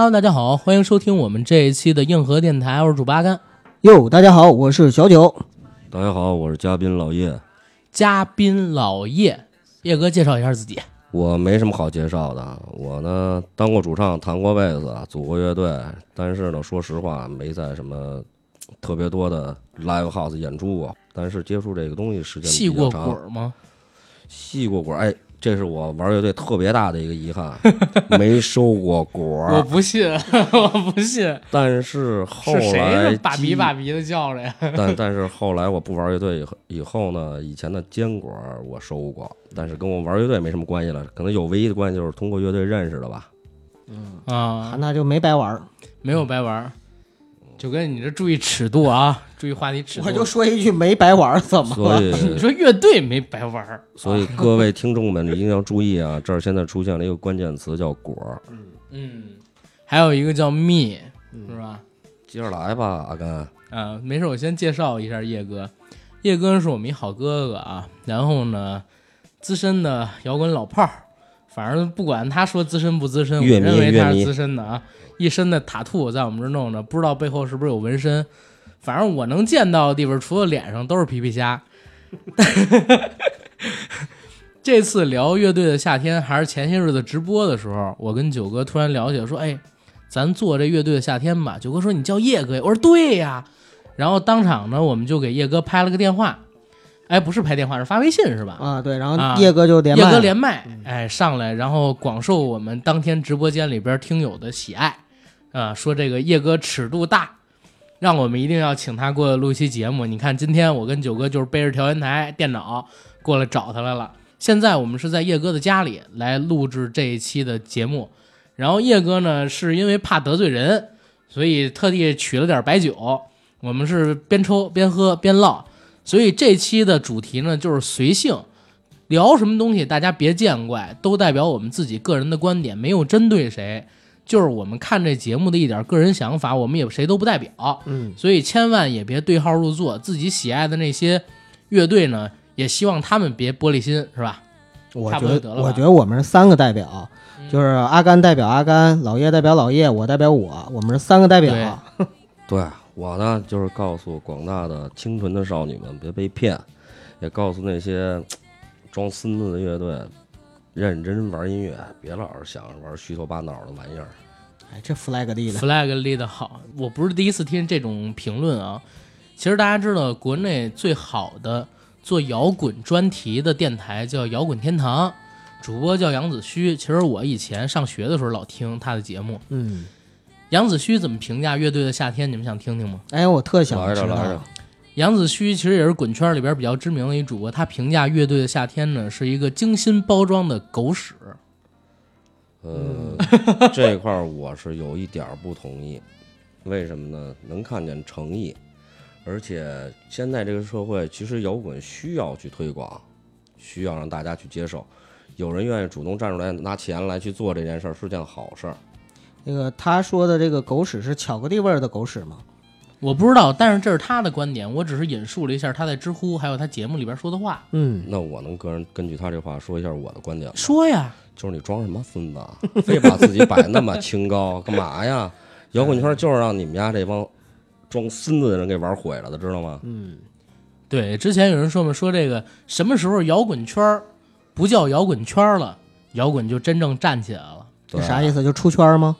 Hello，大家好，欢迎收听我们这一期的硬核电台，我是主八甘。哟，大家好，我是小九。大家好，我是嘉宾老叶。嘉宾老叶，叶哥介绍一下自己。我没什么好介绍的，我呢当过主唱，弹过贝斯，组过乐队，但是呢，说实话，没在什么特别多的 live house 演出过。但是接触这个东西时间比较长，滚吗？戏过管儿，哎，这是我玩乐队特别大的一个遗憾，没收过果我。不信，我不信，但是后是谁来呢？爸比机爸比的叫着呀？但但是后来我不玩乐队以后以后呢，以前的坚果我收过，但是跟我玩乐队没什么关系了，可能有唯一的关系就是通过乐队认识的吧。嗯啊，那就没白玩。没有白玩儿，就跟你这注意尺度啊，注意话题尺度。我就说一句，没白玩，怎么了？所以 你说乐队没白玩，所以各位听众们一定要注意啊！这儿现在出现了一个关键词叫果儿，嗯，还有一个叫蜜，是吧？接着来吧，阿甘。啊，没事，我先介绍一下叶哥。叶哥是我们一好哥哥啊，然后呢，资深的摇滚老炮儿，反正不管他说资深不资深，我认为他是资深的啊。一身的塔兔在我们这儿弄着，不知道背后是不是有纹身。反正我能见到的地方，除了脸上都是皮皮虾。这次聊乐队的夏天，还是前些日子直播的时候，我跟九哥突然聊起来，说：“哎，咱做这乐队的夏天吧。”九哥说：“你叫叶哥呀？”我说：“对呀。”然后当场呢，我们就给叶哥拍了个电话，哎，不是拍电话，是发微信是吧？啊，对，然啊后叶哥就连叶哥连麦，哎，上来，然后广受我们当天直播间里边听友的喜爱，啊，说这个叶哥尺度大，让我们一定要请他过来录一期节目。你看，今天我跟九哥就是背着调音台、电脑过来找他来了。现在我们是在叶哥的家里来录制这一期的节目，然后叶哥呢是因为怕得罪人，所以特地取了点白酒，我们是边抽边喝边唠，所以这期的主题呢就是随性。聊什么东西，大家别见怪，都代表我们自己个人的观点，没有针对谁，就是我们看这节目的一点个人想法，我们也谁都不代表。嗯，所以千万也别对号入座，自己喜爱的那些乐队呢，也希望他们别玻璃心，是吧？我觉得我多得了吧觉得我们是三个代表，嗯就是阿甘代表阿甘，老叶代表老叶，我代表我，我们是三个代表。对 我呢，就是告诉广大的清纯的少女们别被骗，也告诉那些装孙子的乐队，认真玩音乐，别老是想着玩虚头巴脑的玩意儿。哎，这 flag 立的，flag 立的好，我不是第一次听这种评论啊。其实大家知道，国内最好的做摇滚专题的电台叫摇滚天堂，主播叫杨子虚。其实我以前上学的时候老听他的节目。嗯，杨子虚怎么评价乐队的夏天？你们想听听吗？哎，我特想杨子虚其实也是滚圈里边比较知名的一主播，他评价乐队的夏天呢是一个精心包装的狗屎。呃，这块儿我是有一点儿不同意，为什么呢？能看见诚意，而且现在这个社会其实摇滚需要去推广，需要让大家去接受。有人愿意主动站出来拿钱来去做这件事儿，是件好事儿。那个他说的这个狗屎是巧克力味儿的狗屎吗？我不知道，但是这是他的观点，我只是引述了一下他在知乎还有他节目里边说的话。嗯，那我能个人根据他这话说一下我的观点吗，说呀，就是你装什么孙子啊，非把自己摆那么清高，干嘛呀？摇滚圈就是让你们家这帮装孙子的人给玩毁了的，知道吗？嗯对，之前有人说嘛，说这个什么时候摇滚圈不叫摇滚圈了，摇滚就真正站起来了，这啥意思？就出圈吗？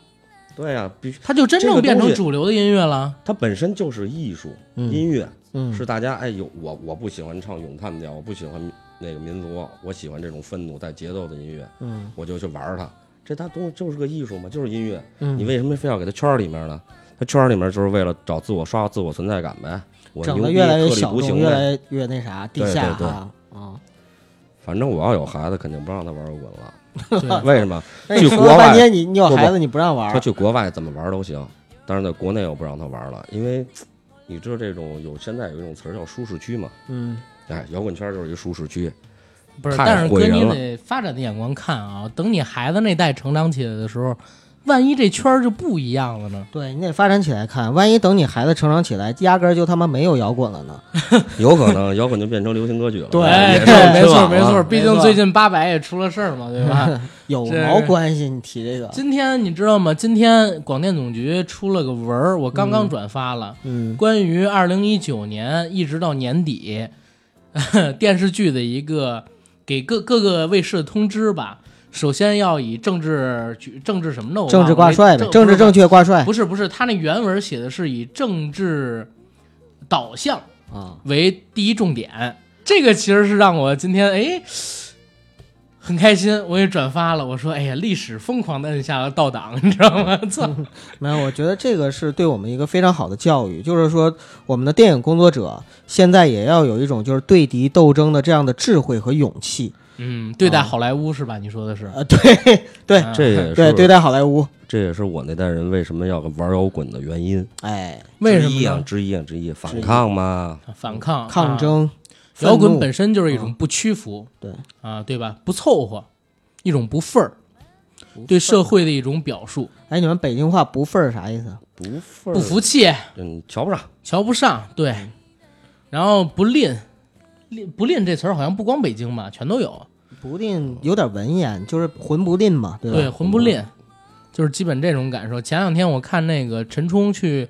对呀、必须，它就真正变成主流的音乐了。它本身就是艺术，嗯音乐嗯，是大家哎有我我不喜欢唱咏叹调，我不喜欢那个民族，我喜欢这种愤怒带节奏的音乐，嗯我就去玩它。这它东西就是个艺术嘛，就是音乐。嗯，你为什么非要给它圈里面呢？它圈里面就是为了找自我刷自我存在感呗。我整的越来越小众。越来越那啥，地下啊啊！反正我要有孩子，肯定不让他玩摇滚了。对，为什么？去国外你你有孩子你不让玩儿，他去国外怎么玩都行，但是在国内我不让他玩了，因为你知道这种有现在有一种词儿叫舒适区嘛。嗯，哎，摇滚圈就是一舒适区。不是，但是哥，你得发展的眼光看啊，等你孩子那代成长起来的时候，万一这圈儿就不一样了呢？对你得发展起来看，万一等你孩子成长起来，压根儿就他妈没有摇滚了呢。有可能摇滚就变成流行歌曲了。对没错没错，毕竟最近八百也出了事儿嘛，对吧？有毛关系？你提这个，今天你知道吗？今天广电总局出了个文儿，我刚刚转发了，嗯关于二零一九年一直到年底 电视剧的一个给各各个卫视的通知吧。首先要以政治举政治什么的，我政治挂帅呗，政政治正确挂帅不是不是，他那原文写的是以政治导向啊。为第一重点，这个其实是让我今天哎很开心，我也转发了。我说哎呀，历史疯狂的摁下了倒档，你知道吗？操，没有，我觉得这个是对我们一个非常好的教育，就是说我们的电影工作者现在也要有一种就是对敌斗争的这样的智慧和勇气。嗯，对待啊好莱坞是吧？你说的是？呃，对对啊这也是对，对待好莱坞，这也是我那代人为什么要玩摇滚的原因。哎，为什么之一啊，呢？之一啊，之一，反抗嘛。反抗、啊抗争，摇滚本身就是一种不屈服，对啊，对吧？不凑合，一种不忿儿，对社会的一种表述，哎，你们北京话不忿儿啥意思？不忿儿不服气，嗯，瞧不上。瞧不上，对，然后不吝，吝不吝这词儿好像不光北京吧，全都有，不吝有点文言，就是混不吝嘛，对吧？对，混不吝，就是基本这种感受。前两天我看那个陈冲去《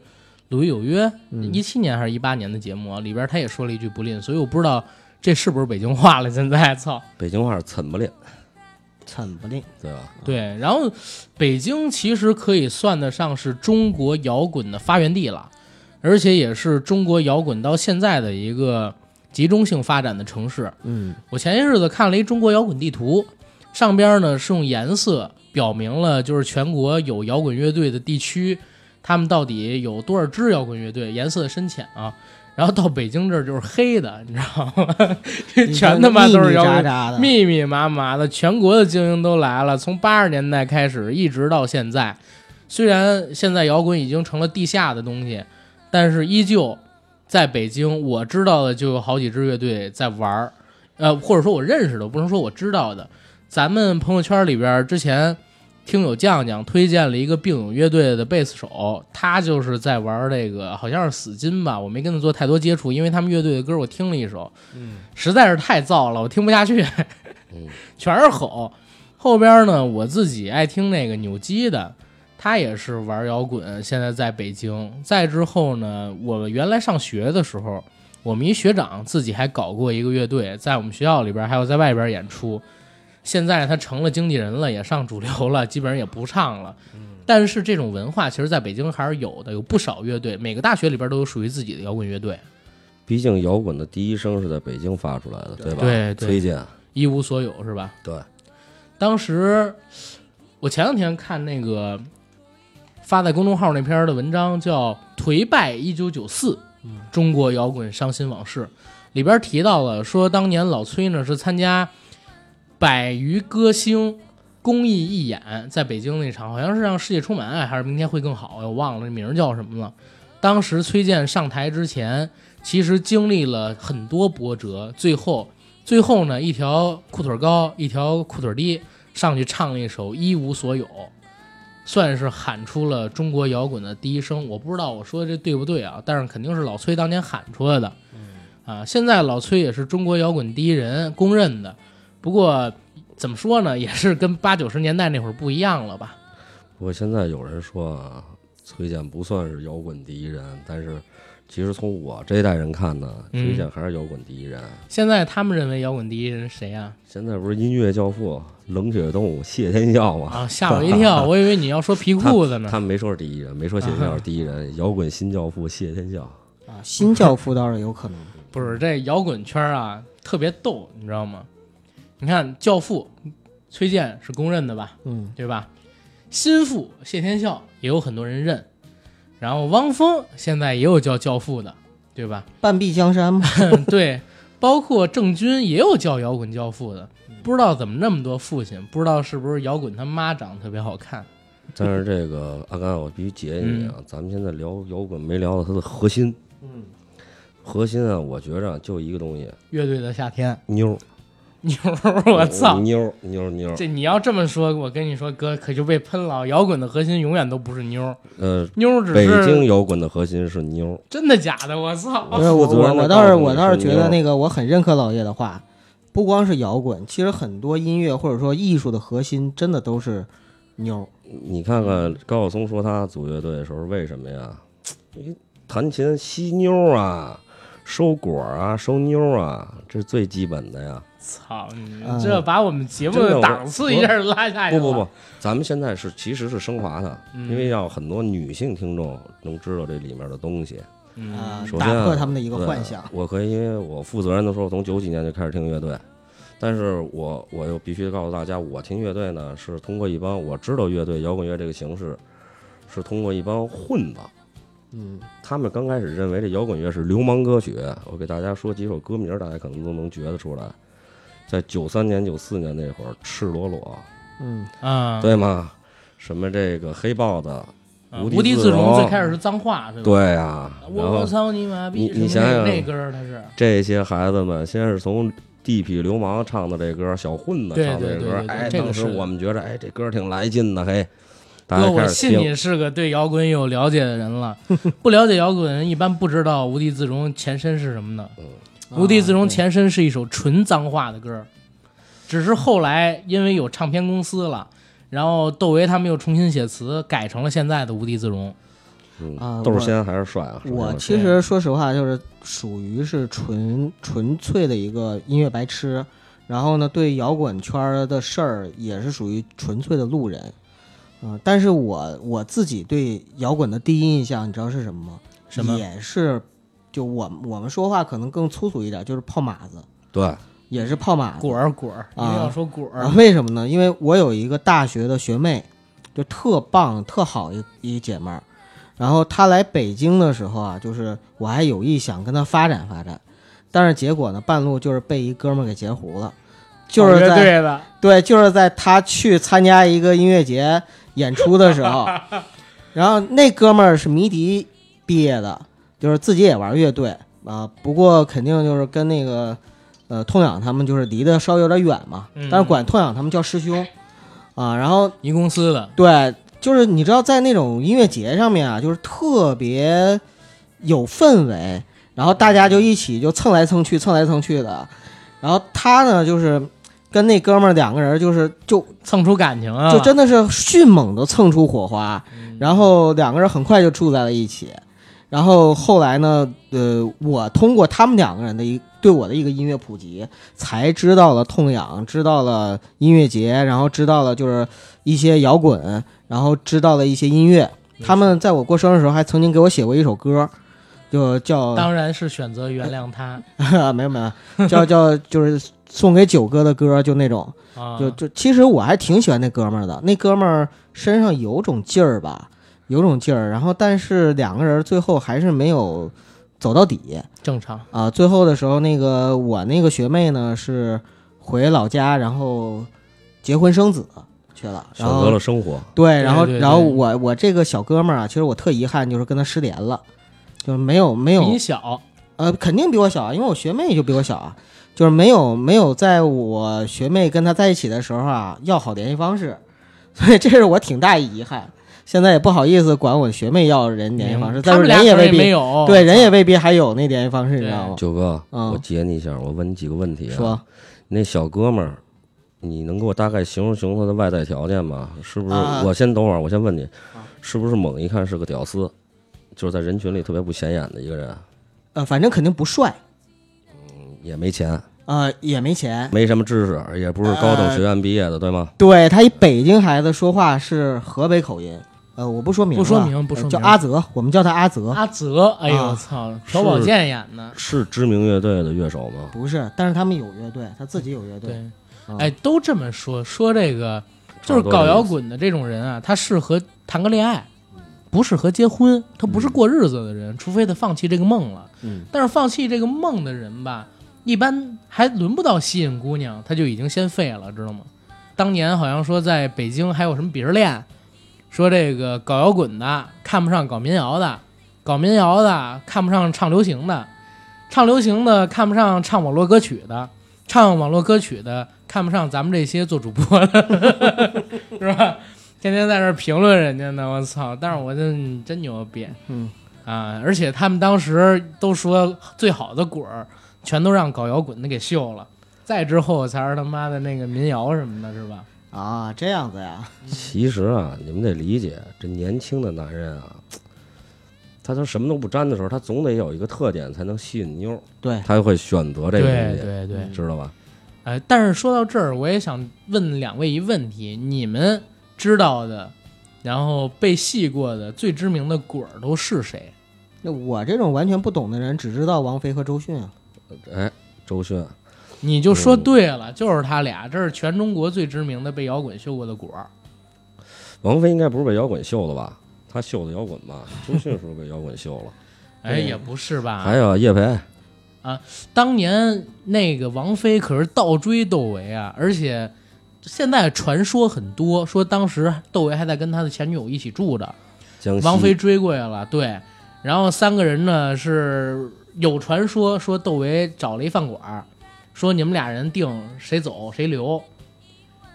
鲁豫有约》，嗯一七年还是一八年的节目啊，里边他也说了一句不吝，所以我不知道这是不是北京话了。现在操，北京话是蹭不吝，蹭不吝，对吧？对，然后北京其实可以算得上是中国摇滚的发源地了，而且也是中国摇滚到现在的一个集中性发展的城市。嗯我前些日子看了一中国摇滚地图，上边呢是用颜色表明了就是全国有摇滚乐队的地区，他们到底有多少支摇滚乐队，颜色深浅啊。然后到北京这儿就是黑的，你知道吗？全他妈都是摇滚密密扎扎的，密密麻麻的，全国的精英都来了。从八十年代开始，一直到现在，虽然现在摇滚已经成了地下的东西，但是依旧在北京，我知道的就有好几支乐队在玩儿，呃，或者说我认识的，不能说我知道的。咱们朋友圈里边之前听友酱酱推荐了一个病友乐队的贝斯手，他就是在玩这个，好像是死金吧，我没跟他做太多接触，因为他们乐队的歌我听了一首，嗯，实在是太燥了，我听不下去，全是吼。后边呢，我自己爱听那个扭机的，他也是玩摇滚，现在在北京。再之后呢，我原来上学的时候，我们一学长自己还搞过一个乐队，在我们学校里边，还有在外边演出。现在他成了经纪人了，也上主流了，基本上也不唱了。但是这种文化其实在北京还是有的，有不少乐队，每个大学里边都有属于自己的摇滚乐队，毕竟摇滚的第一声是在北京发出来的，对吧？对对崔健，一无所有是吧？对，当时我前两天看那个发在公众号那篇的文章，叫《颓败一九九四：中国摇滚伤心往事》，里边提到了说，当年老崔呢是参加百余歌星公益义演，在北京那场好像是让世界充满爱还是明天会更好，我忘了那名儿叫什么了。当时崔健上台之前，其实经历了很多波折，最后最后呢，一条裤腿高，一条裤腿低，上去唱了一首《一无所有》，算是喊出了中国摇滚的第一声。我不知道我说的这对不对啊，但是肯定是老崔当年喊出来的。啊，现在老崔也是中国摇滚第一人，公认的。不过怎么说呢，也是跟八九十年代那会儿不一样了吧？不过现在有人说啊，崔健不算是摇滚第一人，但是其实从我这一代人看呢，嗯崔健还是摇滚第一人。现在他们认为摇滚第一人是谁呀、现在不是音乐教父冷血动物谢天笑吗？啊？吓我一跳，我以为你要说皮裤子呢。他们没说是第一人，没说谢天笑是第一人，摇滚新教父谢天笑。啊，新教父倒是有可能。不是这摇滚圈啊，特别逗，你知道吗？你看《教父》，崔健是公认的吧，嗯，对吧？心腹谢天笑也有很多人认，然后汪峰现在也有叫教父的，对吧？半壁江山嘛，对，包括郑钧也有叫摇滚教父的，不知道怎么那么多父亲，不知道是不是摇滚他妈长得特别好看。但是这个阿甘，我必须结你啊！咱们现在聊摇滚，没聊到它的核心。嗯，核心啊，我觉着就一个东西，乐队的夏天，妞儿。妞儿，我操！妞儿妞儿妞儿，这你要这么说，我跟你说，哥可就被喷了。摇滚的核心永远都不是妞儿，呃，妞儿只北京是摇滚的核心是妞儿。真的假的？我操！不是我我我倒是我倒是觉得那个我很认可老叶的话，不光是摇滚，其实很多音乐或者说艺术的核心真的都是妞儿。你看看高晓松说他组乐队的时候，为什么呀？因为弹琴吸妞儿啊，收果儿啊，收妞儿啊，这是最基本的呀。操你嗯这把我们节目的档次一下拉下去了。不不不，咱们现在是其实是升华它，嗯因为要很多女性听众能知道这里面的东西。嗯，打破他们的一个幻想。我可以，因为我负责任的说，我从九几年就开始听乐队，但是我我又必须告诉大家，我听乐队呢是通过一帮我知道乐队摇滚乐这个形式，是通过一帮混子。嗯，他们刚开始认为这摇滚乐是流氓歌曲，我给大家说几首歌名，大家可能都能觉得出来。在九三年、九四年那会儿，赤裸裸，嗯，啊，对吗？什么这个黑豹的，啊无地自自容容最开始是脏话，是吧？对呀、我我操你妈逼！你想想那歌儿他是这些孩子们先是从地痞流氓唱的这歌，小混子唱的这歌，哎，当时我们觉得，哎，这歌挺来劲的，嘿，大哥，家我信。你是个对摇滚有了解的人了。不了解摇滚人一般不知道无地自容前身是什么的。无地自容啊前身是一首纯脏话的歌儿，只是后来因为有唱片公司了，然后窦唯他们又重新写词，改成了现在的无地自容。嗯啊我豆儿先还是帅啊！我其实说实话，就是属于是纯纯粹的一个音乐白痴，然后呢，对摇滚圈儿的事儿也是属于纯粹的路人，嗯、但是我我自己对摇滚的第一印象，你知道是什么吗？什么也是，就我我们说话可能更粗俗一点，就是泡马子，对，也是泡马。果儿果儿，一定啊要说果儿啊，。为什么呢？因为我有一个大学的学妹，就特棒、特好一一姐们儿。然后她来北京的时候啊，就是我还有意想跟她发展发展，但是结果呢，半路就是被一哥们儿给截胡了，就是在对，就是在她去参加一个音乐节演出的时候，然后那哥们儿是迷笛毕业的，就是自己也玩乐队啊，不过肯定就是跟那个呃痛痒他们就是离得稍微有点远嘛，嗯但是管痛痒他们叫师兄啊。然后一公司的，对，就是你知道在那种音乐节上面啊，就是特别有氛围，然后大家就一起就蹭来蹭去，蹭来蹭去的。然后他呢，就是跟那哥们儿两个人就是就蹭出感情啊！就真的是迅猛的蹭出火花，嗯然后两个人很快就住在了一起。然后后来呢，呃，我通过他们两个人的一对我的一个音乐普及，才知道了痛痒，知道了音乐节，然后知道了就是一些摇滚，然后知道了一些音乐。他们在我过生日的时候还曾经给我写过一首歌，就叫当然是选择原谅他 没有没有，叫 叫就是送给九哥的歌，就那种。啊，就就其实我还挺喜欢那哥们儿的，那哥们儿身上有种劲儿吧，有种劲儿。然后但是两个人最后还是没有走到底正常。啊。最后的时候，那个我那个学妹呢是回老家，然后结婚生子去了，选然后择了生活。对，然后对对然后我我这个小哥们儿啊，其实我特遗憾，就是跟他失联了，就是没有没有比你小，呃，肯定比我小啊，因为我学妹就比我小啊，就是没有没有在我学妹跟他在一起的时候啊要好联系方式，所以这是我挺大遗憾。现在也不好意思管我学妹要人联系方式，但是人也未必没有，对人也未必还有那联系方式，你知道吗？九哥，嗯我接你一下，我问你几个问题啊。说那小哥们儿，你能给我大概形容形容他的外在条件吗？是不是？啊我先等会儿，我先问你，是不是猛一看是个屌丝，就是在人群里特别不显眼的一个人，呃，反正肯定不帅，嗯也没钱，呃，也没钱。没什么知识，也不是高等学院毕业的，对吗？对他一北京孩子说话是河北口音，呃，我不说明，不说明不说叫阿泽，我们叫他阿泽，阿泽，哎呦啊我操，朴宝剑演的，是知名乐队的乐手吗？不是，但是他们有乐队，他自己有乐队。哎，都这么说，说这个就是搞摇滚的这种人啊，他适合谈个恋爱，不适合结婚，他不是过日子的人，除非他放弃这个梦了。嗯，但是放弃这个梦的人吧，一般还轮不到吸引姑娘，他就已经先废了，知道吗？当年好像说在北京还有什么鄙视链，说这个搞摇滚的看不上搞民谣的，搞民谣的看不上唱流行的，唱流行的看不上唱网络歌曲的，唱网络歌曲的看不上咱们这些做主播的，是吧？天天在这儿评论人家呢，我操！但是我这真牛逼，嗯啊！而且他们当时都说最好的果儿，全都让搞摇滚的给秀了，再之后才是他妈的那个民谣什么的，是吧？啊，这样子呀，其实啊，你们得理解，这年轻的男人啊，他都什么都不沾的时候，他总得有一个特点才能吸引妞儿，对，他就会选择这个对东西，对对，知道吧？哎，但是说到这儿，我也想问两位一问题：你们知道的，然后被戏过的最知名的鬼儿都是谁？那我这种完全不懂的人，只知道王菲和周迅啊。哎，周迅，你就说对了，就是他俩，这是全中国最知名的被摇滚秀过的果儿。王菲应该不是被摇滚秀的吧？她秀的摇滚吧？周迅是不是被摇滚秀了？哎，也不是吧？还有叶培，当年那个王菲可是倒追窦唯啊，而且现在传说很多，说当时窦唯还在跟他的前女友一起住着，王菲追过去了，对，然后三个人呢是有传说说窦唯找了一饭馆儿，说你们俩人定谁走谁留，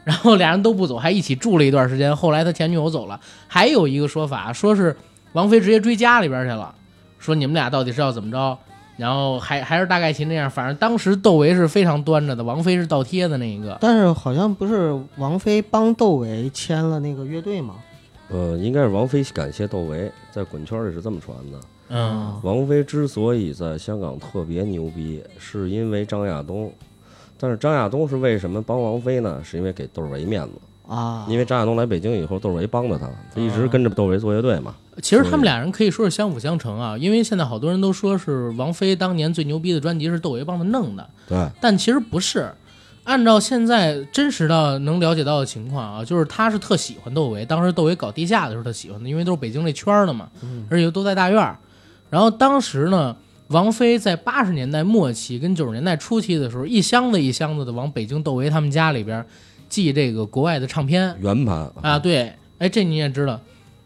然后俩人都不走，还一起住了一段时间。后来他前女友走了，还有一个说法说是王菲直接追家里边去了，说你们俩到底是要怎么着？然后还还是大概其那样，反正当时窦唯是非常端着的，王菲是倒贴的那一个。但是好像不是王菲帮窦唯签了那个乐队吗？呃，应该是王菲感谢窦唯，在滚圈里是这么传的。嗯，王菲之所以在香港特别牛逼，是因为张亚东。但是张亚东是为什么帮王菲呢？是因为给窦唯面子，啊，因为张亚东来北京以后，窦唯帮着他，他一直跟着窦唯做乐队嘛。其实他们俩人可以说是相辅相成啊，因为现在好多人都说是王菲当年最牛逼的专辑是窦唯帮他弄的，对，但其实不是。按照现在真实的能了解到的情况啊，就是他是特喜欢窦唯，当时窦唯搞地下的时候他喜欢的，因为都是北京这圈儿的嘛，而且都在大院儿。然后当时呢，王菲在八十年代末期跟九十年代初期的时候，一箱子一箱子的往北京窦唯他们家里边寄这个国外的唱片，圆盘啊，对，哎，这你也知道，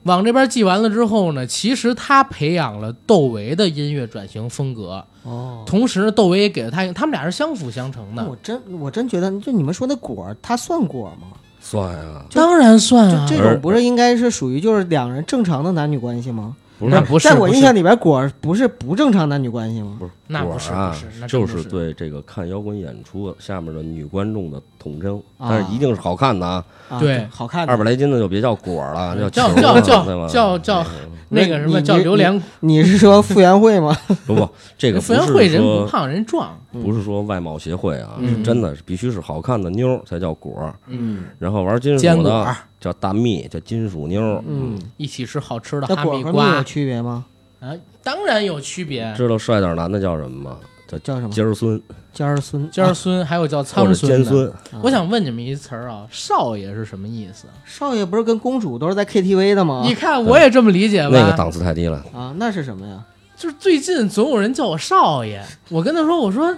往这边寄完了之后呢，其实他培养了窦唯的音乐转型风格，哦，同时窦唯也给了他，他们俩是相辅相成的。我真我真觉得，就你们说那果儿，它算果吗？算啊，当然算啊，这种不是应该是属于就是两人正常的男女关系吗？不是那不是，在我印象里边，果儿不是不正常男女关系吗？不是那不是果儿啊不是就是是对这个看摇滚演出下面的女观众的统称，啊但是一定是好看的啊，啊，对好看的。二百来斤的就别叫果儿了，叫球叫叫了对吧叫叫嗯那个什么叫榴莲，你是说傅园慧吗？不不，这个傅园慧人不胖人壮，不是说外貌协会啊，嗯是真的是必须是好看的妞才叫果，嗯，然后玩金属的叫大蜜，叫金属妞儿。嗯，一起吃好吃的那哈密瓜有区别吗？啊，当然有区别。知道帅点男的叫什么吗？叫叫什么？尖儿孙尖儿孙。尖儿孙还有叫苍孙的。尖孙，啊我想问你们一词儿啊，少爷是什么意思？少爷不是跟公主都是在 KTV 的吗？你看我也这么理解吧。那个档次太低了。啊，那是什么呀？就是最近总有人叫我少爷，我跟他说，我说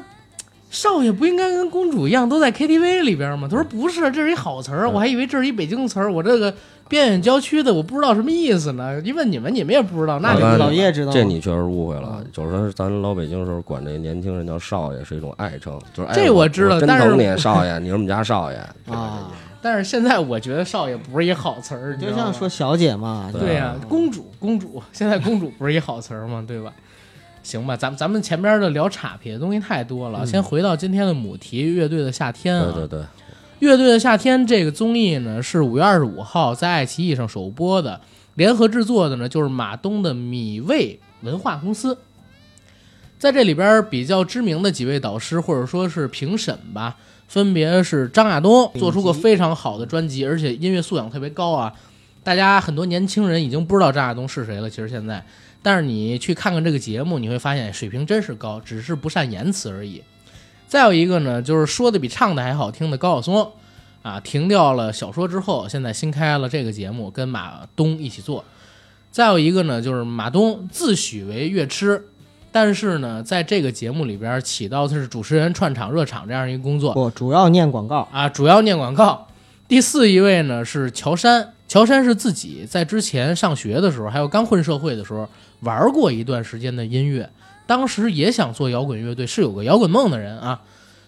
少爷不应该跟公主一样都在 KTV 里边吗？他说不是，这是一好词儿，我还以为这是一北京词儿，我这个边远郊区的我不知道什么意思呢。一问你们，你们也不知道，那就啊老叶知道吗？这你确实误会了，就是说咱老北京时候管这年轻人叫少爷是一种爱称，就是这我知道真但是疼你少爷，你是我们家少爷 啊，但是现在我觉得少爷不是一好词儿，就像说小姐嘛，对呀、公主，公主，现在公主不是一好词儿吗？对吧？行吧，咱咱们前边的聊岔劈的东西太多了，先回到今天的母题——乐队的夏天啊。对对对，乐队的夏天这个综艺呢，是五月二十五号在爱奇艺上首播的，联合制作的呢就是马东的米味文化公司。在这里边比较知名的几位导师或者说是评审吧，分别是张亚东，做出过非常好的专辑，而且音乐素养特别高啊。大家很多年轻人已经不知道张亚东是谁了，其实现在，但是你去看看这个节目，你会发现水平真是高，只是不善言辞而已。再有一个呢，就是说的比唱的还好听的高晓松，啊，停掉了小说之后，现在新开了这个节目，跟马东一起做。再有一个呢，就是马东自诩为乐痴，但是呢，在这个节目里边起到的是主持人串场、热场这样一个工作不主要念广告。啊，主要念广告。第四一位呢是乔杉，乔杉是自己在之前上学的时候，还有刚混社会的时候玩过一段时间的音乐，当时也想做摇滚乐队，是有个摇滚梦的人啊。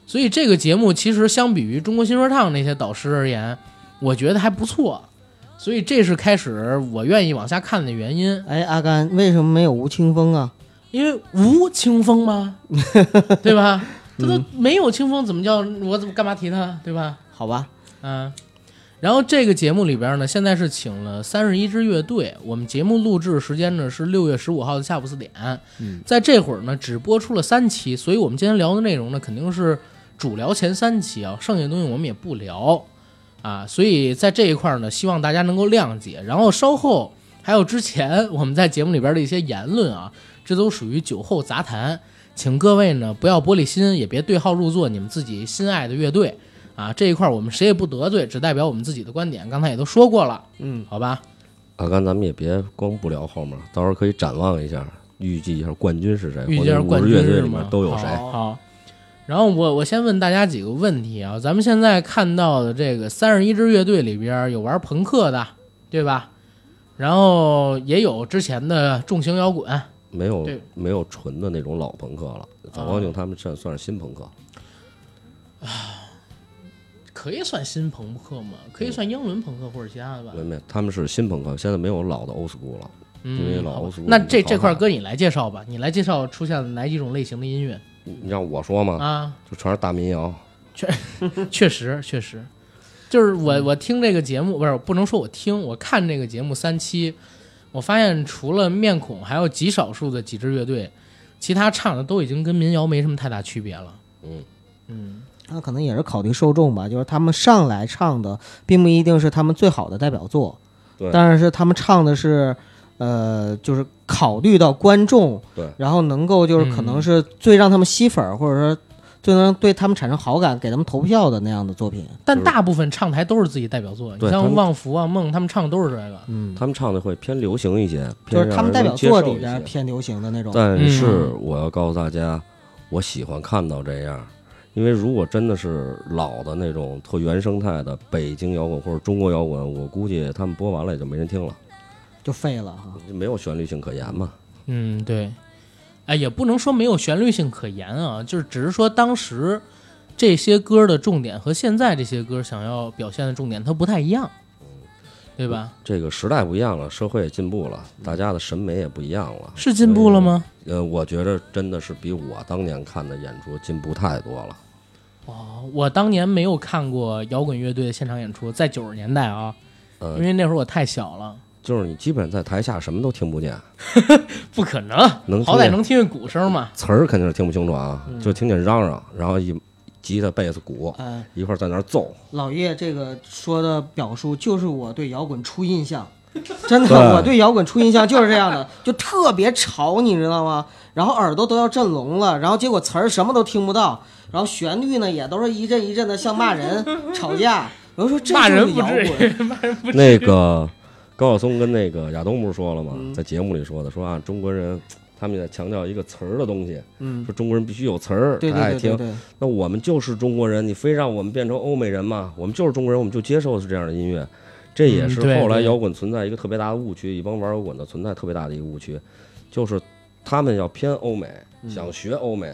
所以这个节目其实相比于中国新说唱那些导师而言，我觉得还不错。所以这是开始我愿意往下看的原因，哎，阿甘，为什么没有吴青峰啊？因为吴青峰吗？对吧？这都没有清风，怎么叫我怎么干嘛提他？对吧？好吧，嗯，然后这个节目里边呢，现在是请了三十一支乐队。我们节目录制时间呢是六月十五号的下午四点，嗯，在这会儿呢只播出了三期，所以我们今天聊的内容呢肯定是主聊前三期啊，剩下的东西我们也不聊啊。所以在这一块呢，希望大家能够谅解。然后稍后还有之前我们在节目里边的一些言论啊，这都属于酒后杂谈，请各位呢不要玻璃心，也别对号入座你们自己心爱的乐队。啊，这一块我们谁也不得罪，只代表我们自己的观点。刚才也都说过了，嗯，好吧？阿甘，咱们也别光不聊后面，到时候可以展望一下，预计一下冠军是谁，预计是冠或者五支军乐队里面？都有谁。好好，然后我我先问大家几个问题啊，咱们现在看到的这个三十一支乐队里边有玩朋克的，对吧？然后也有之前的重型摇滚，没有对没有纯的那种老朋克了，反光镜他们算算是新朋克，可以算新朋克吗？可以算英伦朋克或者其他的吧没？没，他们是新朋克，现在没有老的 old school 了。因为嗯，好吧老欧苏那这这块搁你来介绍吧，你来介绍出现了哪几种类型的音乐你你让我说吗？啊？就全是大民谣，确 确实，确实，就是我我听这个节目，不是不能说我听，我看这个节目三期，我发现除了面孔，还有极少数的几支乐队，其他唱的都已经跟民谣没什么太大区别了。嗯嗯，那可能也是考虑受众吧，就是他们上来唱的，并不一定是他们最好的代表作，对。但是他们唱的是，呃，就是考虑到观众，对。然后能够就是可嗯能是最让他们吸粉儿，或者说最能对他们产生好感，给他们投票的那样的作品。但大部分唱台都是自己代表作，你像旺福啊、梦，他们唱的都是这个。嗯，他们唱的会偏流行一些，就是他们代表作里边偏流行的那种。但是嗯。我要告诉大家，我喜欢看到这样，因为如果真的是老的那种特原生态的北京摇滚或者中国摇滚，我估计他们播完了也就没人听了，就废了哈。就没有旋律性可言嘛。嗯，对，哎，也不能说没有旋律性可言啊，就是只是说当时这些歌的重点和现在这些歌想要表现的重点它不太一样，对吧？这个时代不一样了，社会也进步了，大家的审美也不一样了。是进步了吗？呃，我觉得真的是比我当年看的演出进步太多了。哦，我当年没有看过摇滚乐队的现场演出，在九十年代啊，呃因，为那会儿我太小了，就是你基本在台下什么都听不见，不可能，能听好歹能听见鼓声嘛。词儿肯定是听不清楚啊，就听见嚷嚷，然后一吉他、贝斯、鼓嗯，一块儿在那儿奏。老叶这个说的表述，就是我对摇滚初印象。真的，对我对摇滚初印象就是这样的，就特别吵，你知道吗？然后耳朵都要震聋了，然后结果词儿什么都听不到，然后旋律呢也都是一阵一阵的，像骂人、吵架。有人说这骂就是摇人不至滚，骂人不至于。那个高晓松跟那个亚东不是说了吗？嗯在节目里说的，说啊，中国人他们也在强调一个词儿的东西，嗯，说中国人必须有词儿对才爱听。对对对对，那我们就是中国人，你非让我们变成欧美人嘛？我们就是中国人，我们就接受是这样的音乐。这也是后来摇滚存在一个特别大的误区，一帮玩摇滚的存在特别大的一个误区，就是他们要偏欧美，嗯想学欧美，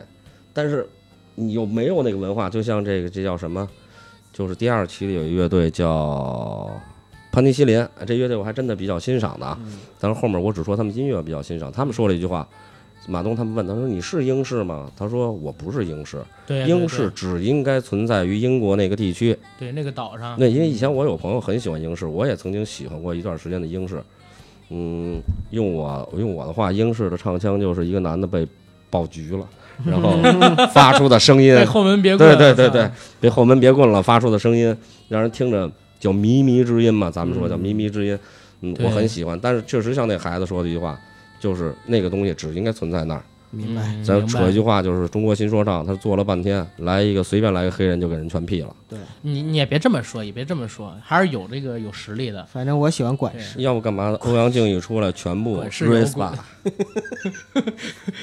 但是你又没有那个文化，就像这个这叫什么？就是第二期里有一乐队叫潘尼西林，哎这乐队我还真的比较欣赏的但是后面我只说他们音乐比较欣赏，他们说了一句话。马东他们问他说：“你是英式吗？”他说：“我不是英式，对，英对式只应该存在于英国那个地区。对那个岛上，那因为以前我有朋友很喜欢英式，我也曾经喜欢过一段时间的英式。嗯，用我用我的话，英式的唱腔就是一个男的被爆菊了，然后发出的声音被，后门别棍对，对对对，被后门别棍了，发出的声音让人听着叫靡靡之音嘛，咱们说叫靡靡之音。嗯，我很喜欢，但是确实像那孩子说的一句话，就是那个东西只应该存在那儿。明白。嗯咱扯一句话，就是中国新说唱，他做了半天，来一个随便来个黑人就给人全毙了。对你你也别这么说，也别这么说，还是有这个有实力的。反正我喜欢管事。要不干嘛？欧阳靖一出来，全部管事摇 race 滚吧。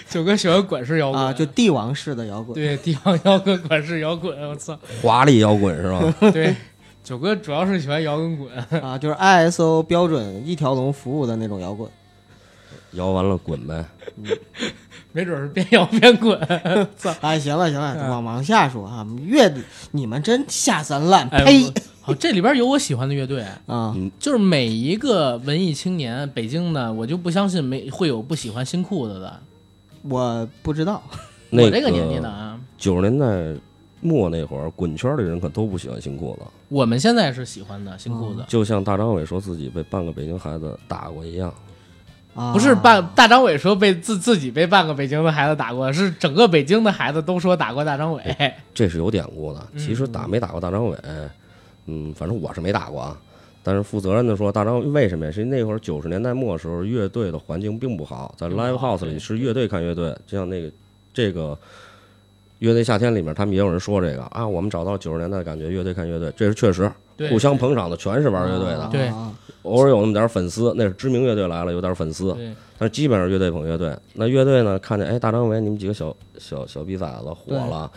九哥喜欢管式摇滚啊，就帝王式的摇滚。对帝王摇滚、管式摇滚，我操！华丽摇滚是吧？对，九哥主要是喜欢摇滚滚。啊，就是 ISO 标准一条龙服务的那种摇滚。摇完了滚呗。没准是边摇边滚。哎，行了行了，往往下说啊，乐你们真下三滥，哎呸！好，这里边有我喜欢的乐队，啊，就是每一个文艺青年，北京的，我就不相信没会有不喜欢新裤子的。我不知道，那我这个年纪的啊，九十年代末那会儿，滚圈的人可都不喜欢新裤子，我们现在是喜欢的新裤子，就像大张伟说自己被半个北京孩子打过一样。啊，不是半大张伟说被自自己被半个北京的孩子打过，是整个北京的孩子都说打过大张伟。这是有典故的。嗯其实打没打过大张伟，嗯，反正我是没打过啊。但是负责任的说，大张为什么呀？是那会儿九十年代末的时候，乐队的环境并不好，在 live house 里是乐队看乐队，就像那个这个乐队夏天里面，他们也有人说这个啊，我们找到九十年代的感觉，乐队看乐队，这是确实，互相捧场的全是玩乐队的，对啊偶尔有那么点粉丝，那是知名乐队来了有点粉丝，对，但是基本上乐队捧乐队。那乐队呢，看见哎大张伟你们几个小小小逼崽子火了，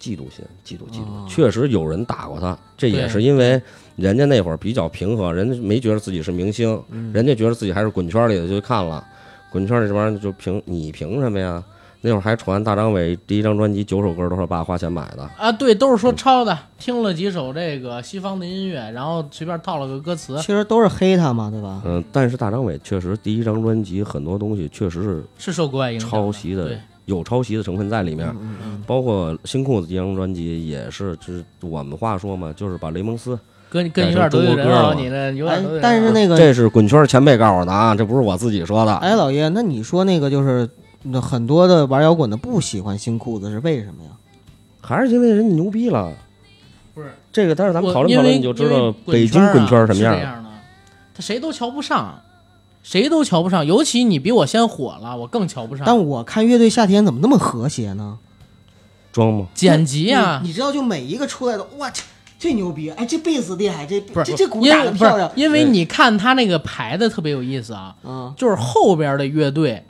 嫉妒心，嫉妒嫉妒。哦确实有人打过他，这也是因为人家那会儿比较平和，人家没觉得自己是明星，人家觉得自己还是滚圈里的，就看了滚圈里这帮人就凭你凭什么呀？那会儿还传大张伟第一张专辑九首歌都是他爸花钱买的，啊，对，都是说抄的，听了几首这个西方的音乐，然后随便套了个歌词，其实都是黑他嘛，对吧？嗯，但是大张伟确实第一张专辑很多东西确实是是受国外影响抄袭的，有抄袭的成分在里面。嗯嗯包括新裤子这张专辑也是，就是我们话说嘛，就是把雷蒙斯，跟跟你有点得罪人啊，你这有点得罪人啊。哎但是那个这是滚圈前辈告诉的啊，这不是我自己说的。哎，老爷，那你说那个就是那很多的玩摇滚的不喜欢新裤子是为什么呀？还是因为人家牛逼了。不是这个，但是咱们我讨论讨论，你就知道北京滚圈什么样。是这样的，他谁都瞧不上，谁都瞧不上，尤其你比我先火了，我更瞧不上。但我看乐队夏天怎么那么和谐呢？装吗？剪辑呀、你你知道，就每一个出来的，哇，这这牛逼！哎，这贝斯厉害，这不是这这鼓打的漂亮。因为你看他那个排的特别有意思啊，啊就是后边的乐队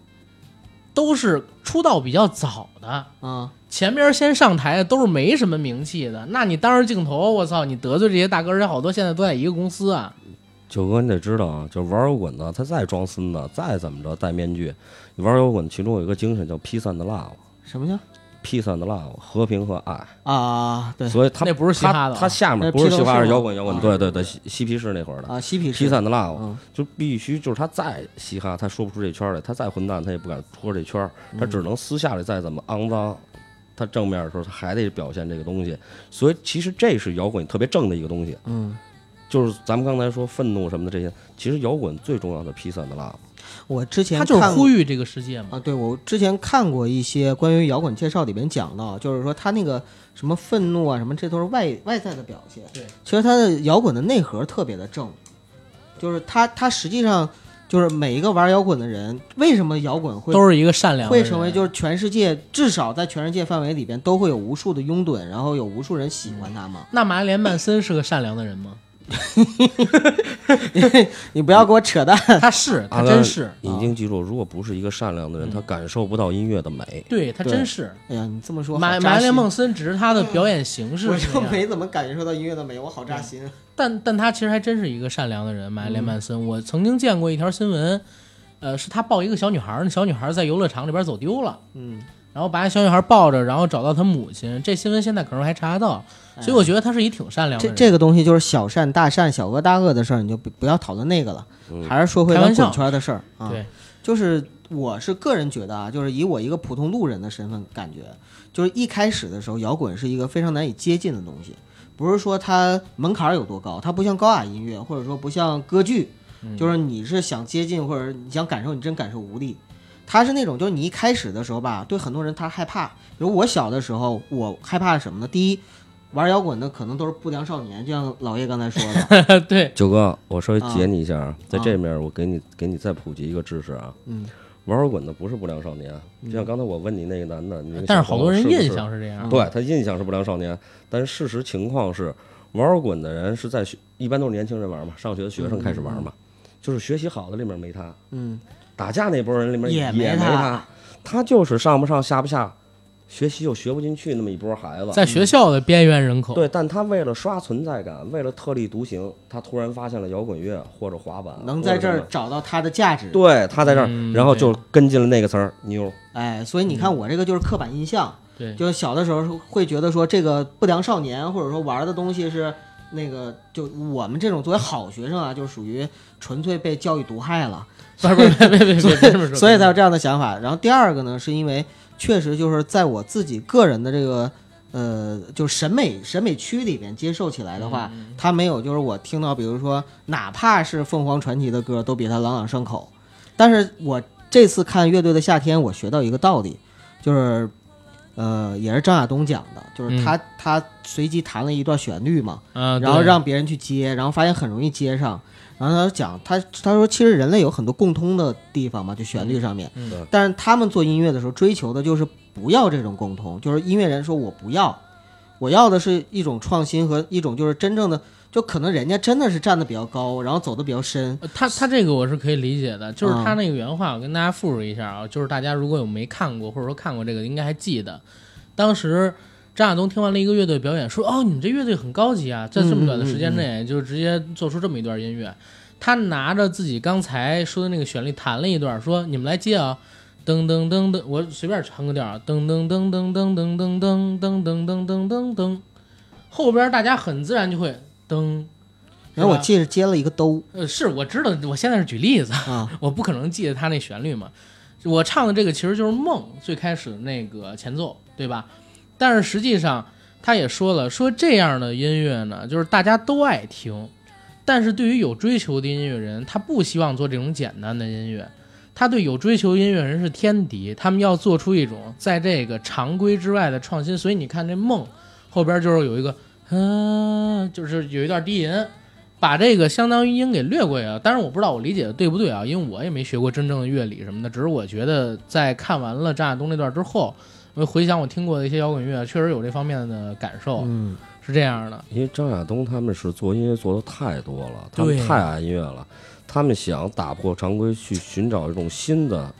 都是出道比较早的，啊，前边先上台的都是没什么名气的。那你当着镜头，我操，你得罪这些大哥，而且好多现在都在一个公司啊。九哥，你得知道啊，就是玩摇滚的，他再装孙子，再怎么着戴面具，你玩摇滚其中有一个精神叫 peace and love。什么叫 peace and love，和平和爱。啊？对所以他那不是嘻哈的啊他他下面不是嘻哈，是摇滚摇滚，啊对对对，嬉嬉皮士那会儿的。啊，嬉皮士 peace and love 嗯就必须就是他再嘻哈，他说不出这圈儿来，他再混蛋，他也不敢戳这圈儿，他只能私下里再怎么肮脏，他正面的时候他还得表现这个东西。所以其实这是摇滚特别正的一个东西，嗯，就是咱们刚才说愤怒什么的这些，其实摇滚最重要的 peace and love。我之前他就是呼吁这个世界嘛。啊，对我之前看过一些关于摇滚介绍，里面讲到，就是说他那个什么愤怒啊，什么这都是外外在的表现。对，其实他的摇滚的内核特别的正，就是他他实际上就是每一个玩摇滚的人，为什么摇滚会都是一个善良的人，会成为就是全世界至少在全世界范围里边都会有无数的拥趸，然后有无数人喜欢他嘛？那玛丽莲曼森是个善良的人吗？你不要给我扯淡。他是，他真是，你一定记住，如果不是一个善良的人，他感受不到音乐的美。对他对真是。哎呀，你这么说，玛好扎心玛丽莲梦森只是他的表演形式我是那样，就没怎么感受到音乐的美，我好扎心。但但他其实还真是一个善良的人。玛丽莲曼森，我曾经见过一条新闻，呃，是他抱一个小女孩儿，那小女孩儿在游乐场里边走丢了，嗯，然后把小女孩抱着，然后找到她母亲。这新闻现在可能还查得到，所以我觉得他是一挺善良的这人。这个东西就是小善大善，小恶大恶的事儿，你就不不要讨论那个了，嗯还是说回咱玩笑滚圈的事儿啊。对，就是我是个人觉得啊，就是以我一个普通路人的身份感觉，就是一开始的时候，摇滚是一个非常难以接近的东西，不是说它门槛儿有多高，它不像高雅音乐，或者说不像歌剧，就是你是想接近或者你想感受，你真感受无力。它是那种，就是你一开始的时候吧，对很多人他害怕。比如我小的时候，我害怕什么呢？第一，玩摇滚的可能都是不良少年，就像老叶刚才说的，对，九哥，我稍微啊解你一下啊，在这面我给你给你再普及一个知识啊，嗯，玩摇滚的不是不良少年，就像刚才我问你那个男的，你那个但是好多人印象是这样。对他印象是不良少年，但是事实情况是，玩摇滚的人是在学，一般都是年轻人玩嘛，上学的学生开始玩嘛，就是学习好的里面没他，嗯，打架那波人里面也没他，他就是上不上下不下，学习又学不进去那么一波孩子。在学校的边缘人口，对，但他为了刷存在感，为了特立独行，他突然发现了摇滚乐或者滑板，能在这儿找到他的价值。对，他在这儿，嗯然后就跟进了那个词儿妞。哎，所以你看我这个就是刻板印象，对就是小的时候会觉得说这个不良少年或者说玩的东西是那个，就我们这种作为好学生啊，就属于纯粹被教育毒害了。不是不是别别别别别这么说，所以才有这样的想法。然后第二个呢，是因为确实就是在我自己个人的这个呃，就审美审美区里边接受起来的话，他没有就是我听到，比如说哪怕是凤凰传奇的歌，都比它朗朗上口。但是我这次看乐队的夏天，我学到一个道理，就是。呃，也是张亚东讲的，就是他、他随机弹了一段旋律嘛，嗯，然后让别人去接，然后发现很容易接上。然后他讲，他他说，其实人类有很多共通的地方嘛，就旋律上面。但是他们做音乐的时候追求的就是不要这种共通，就是音乐人说我不要，我要的是一种创新和一种就是真正的，就可能人家真的是站得比较高，然后走的比较深。呃他他这个我是可以理解的，就是嗯。他那个原话，我跟大家复述一下啊，就是大家如果有没看过或者说看过这个，应该还记得，当时张亚东听完了一个乐队表演，说：“哦，你们这乐队很高级啊，在这么短的时间内就直接做出这么一段音乐。”他拿着自己刚才说的那个旋律弹了一段，说：“你们来接啊，噔噔噔噔，我随便唱个调噔噔噔噔噔噔噔噔噔噔噔噔噔，后边大家很自然就会噔。”然后我记着接了一个兜呃，是我知道，我现在是举例子，啊，我不可能记得他那旋律嘛。我唱的这个其实就是《梦》最开始的那个前奏，对吧？但是实际上他也说了，说这样的音乐呢，就是大家都爱听，但是对于有追求的音乐人，他不希望做这种简单的音乐。他对有追求音乐人是天敌，他们要做出一种在这个常规之外的创新。所以你看这《梦》后边就是有一个，嗯、就是有一段低音，把这个相当于音给略过去了。但是我不知道我理解的对不对啊，因为我也没学过真正的乐理什么的。只是我觉得在看完了张亚东那段之后，我回想我听过的一些摇滚乐，确实有这方面的感受，嗯，是这样的。因为张亚东他们是做音乐做的太多了，他们太爱音乐了，他们想打破常规，去寻找一种新的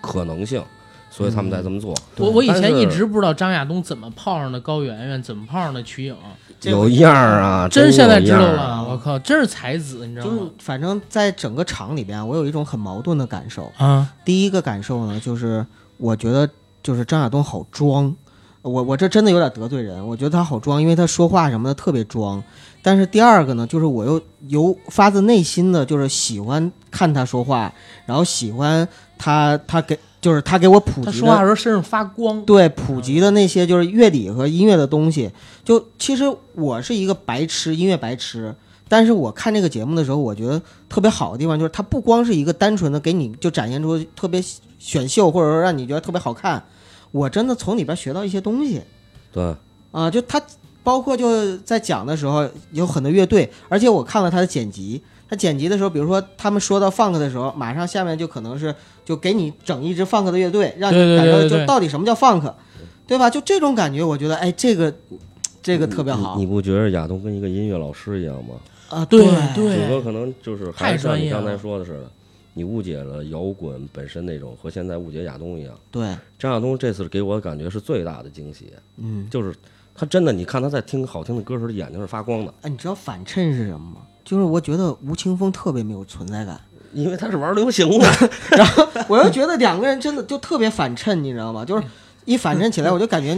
可能性，所以他们才这么做。对我我以前一直不知道张亚东怎么泡上的高圆圆，怎么泡上的瞿颖，这个有样儿啊，真现在知道了。啊我靠，真是才子，你知道就是吗？反正在整个场里边，我有一种很矛盾的感受。啊，第一个感受呢，就是我觉得就是张亚东好装，我我这真的有点得罪人，我觉得他好装，因为他说话什么的特别装。但是第二个呢，就是我又由发自内心的就是喜欢看他说话，然后喜欢他他给就是他给我普及他说话时候身上发光。对普及的那些就是乐理和音乐的东西。就其实我是一个白痴，音乐白痴。但是我看这个节目的时候，我觉得特别好的地方就是它不光是一个单纯的给你就展现出特别选秀，或者说让你觉得特别好看，我真的从里边学到一些东西对，啊。就他包括就在讲的时候有很多乐队，而且我看了他的剪辑，他剪辑的时候，比如说他们说到 funk 的时候，马上下面就可能是就给你整一支 funk 的乐队，让你感受就到底什么叫 funk，对吧？就这种感觉，我觉得哎，这个这个特别好你。你不觉得亚东跟一个音乐老师一样吗？啊，对对主播可能就是太还是你刚才说的似的，你误解了摇滚本身那种，和现在误解亚东一样。对，张亚东这次给我的感觉是最大的惊喜，嗯，就是他真的，你看他在听好听的歌时，眼睛是发光的，哎，你知道反衬是什么吗？就是我觉得吴青峰特别没有存在感，因为他是玩流行的。然后我又觉得两个人真的就特别反衬，你知道吗？就是一反衬起来，我就感觉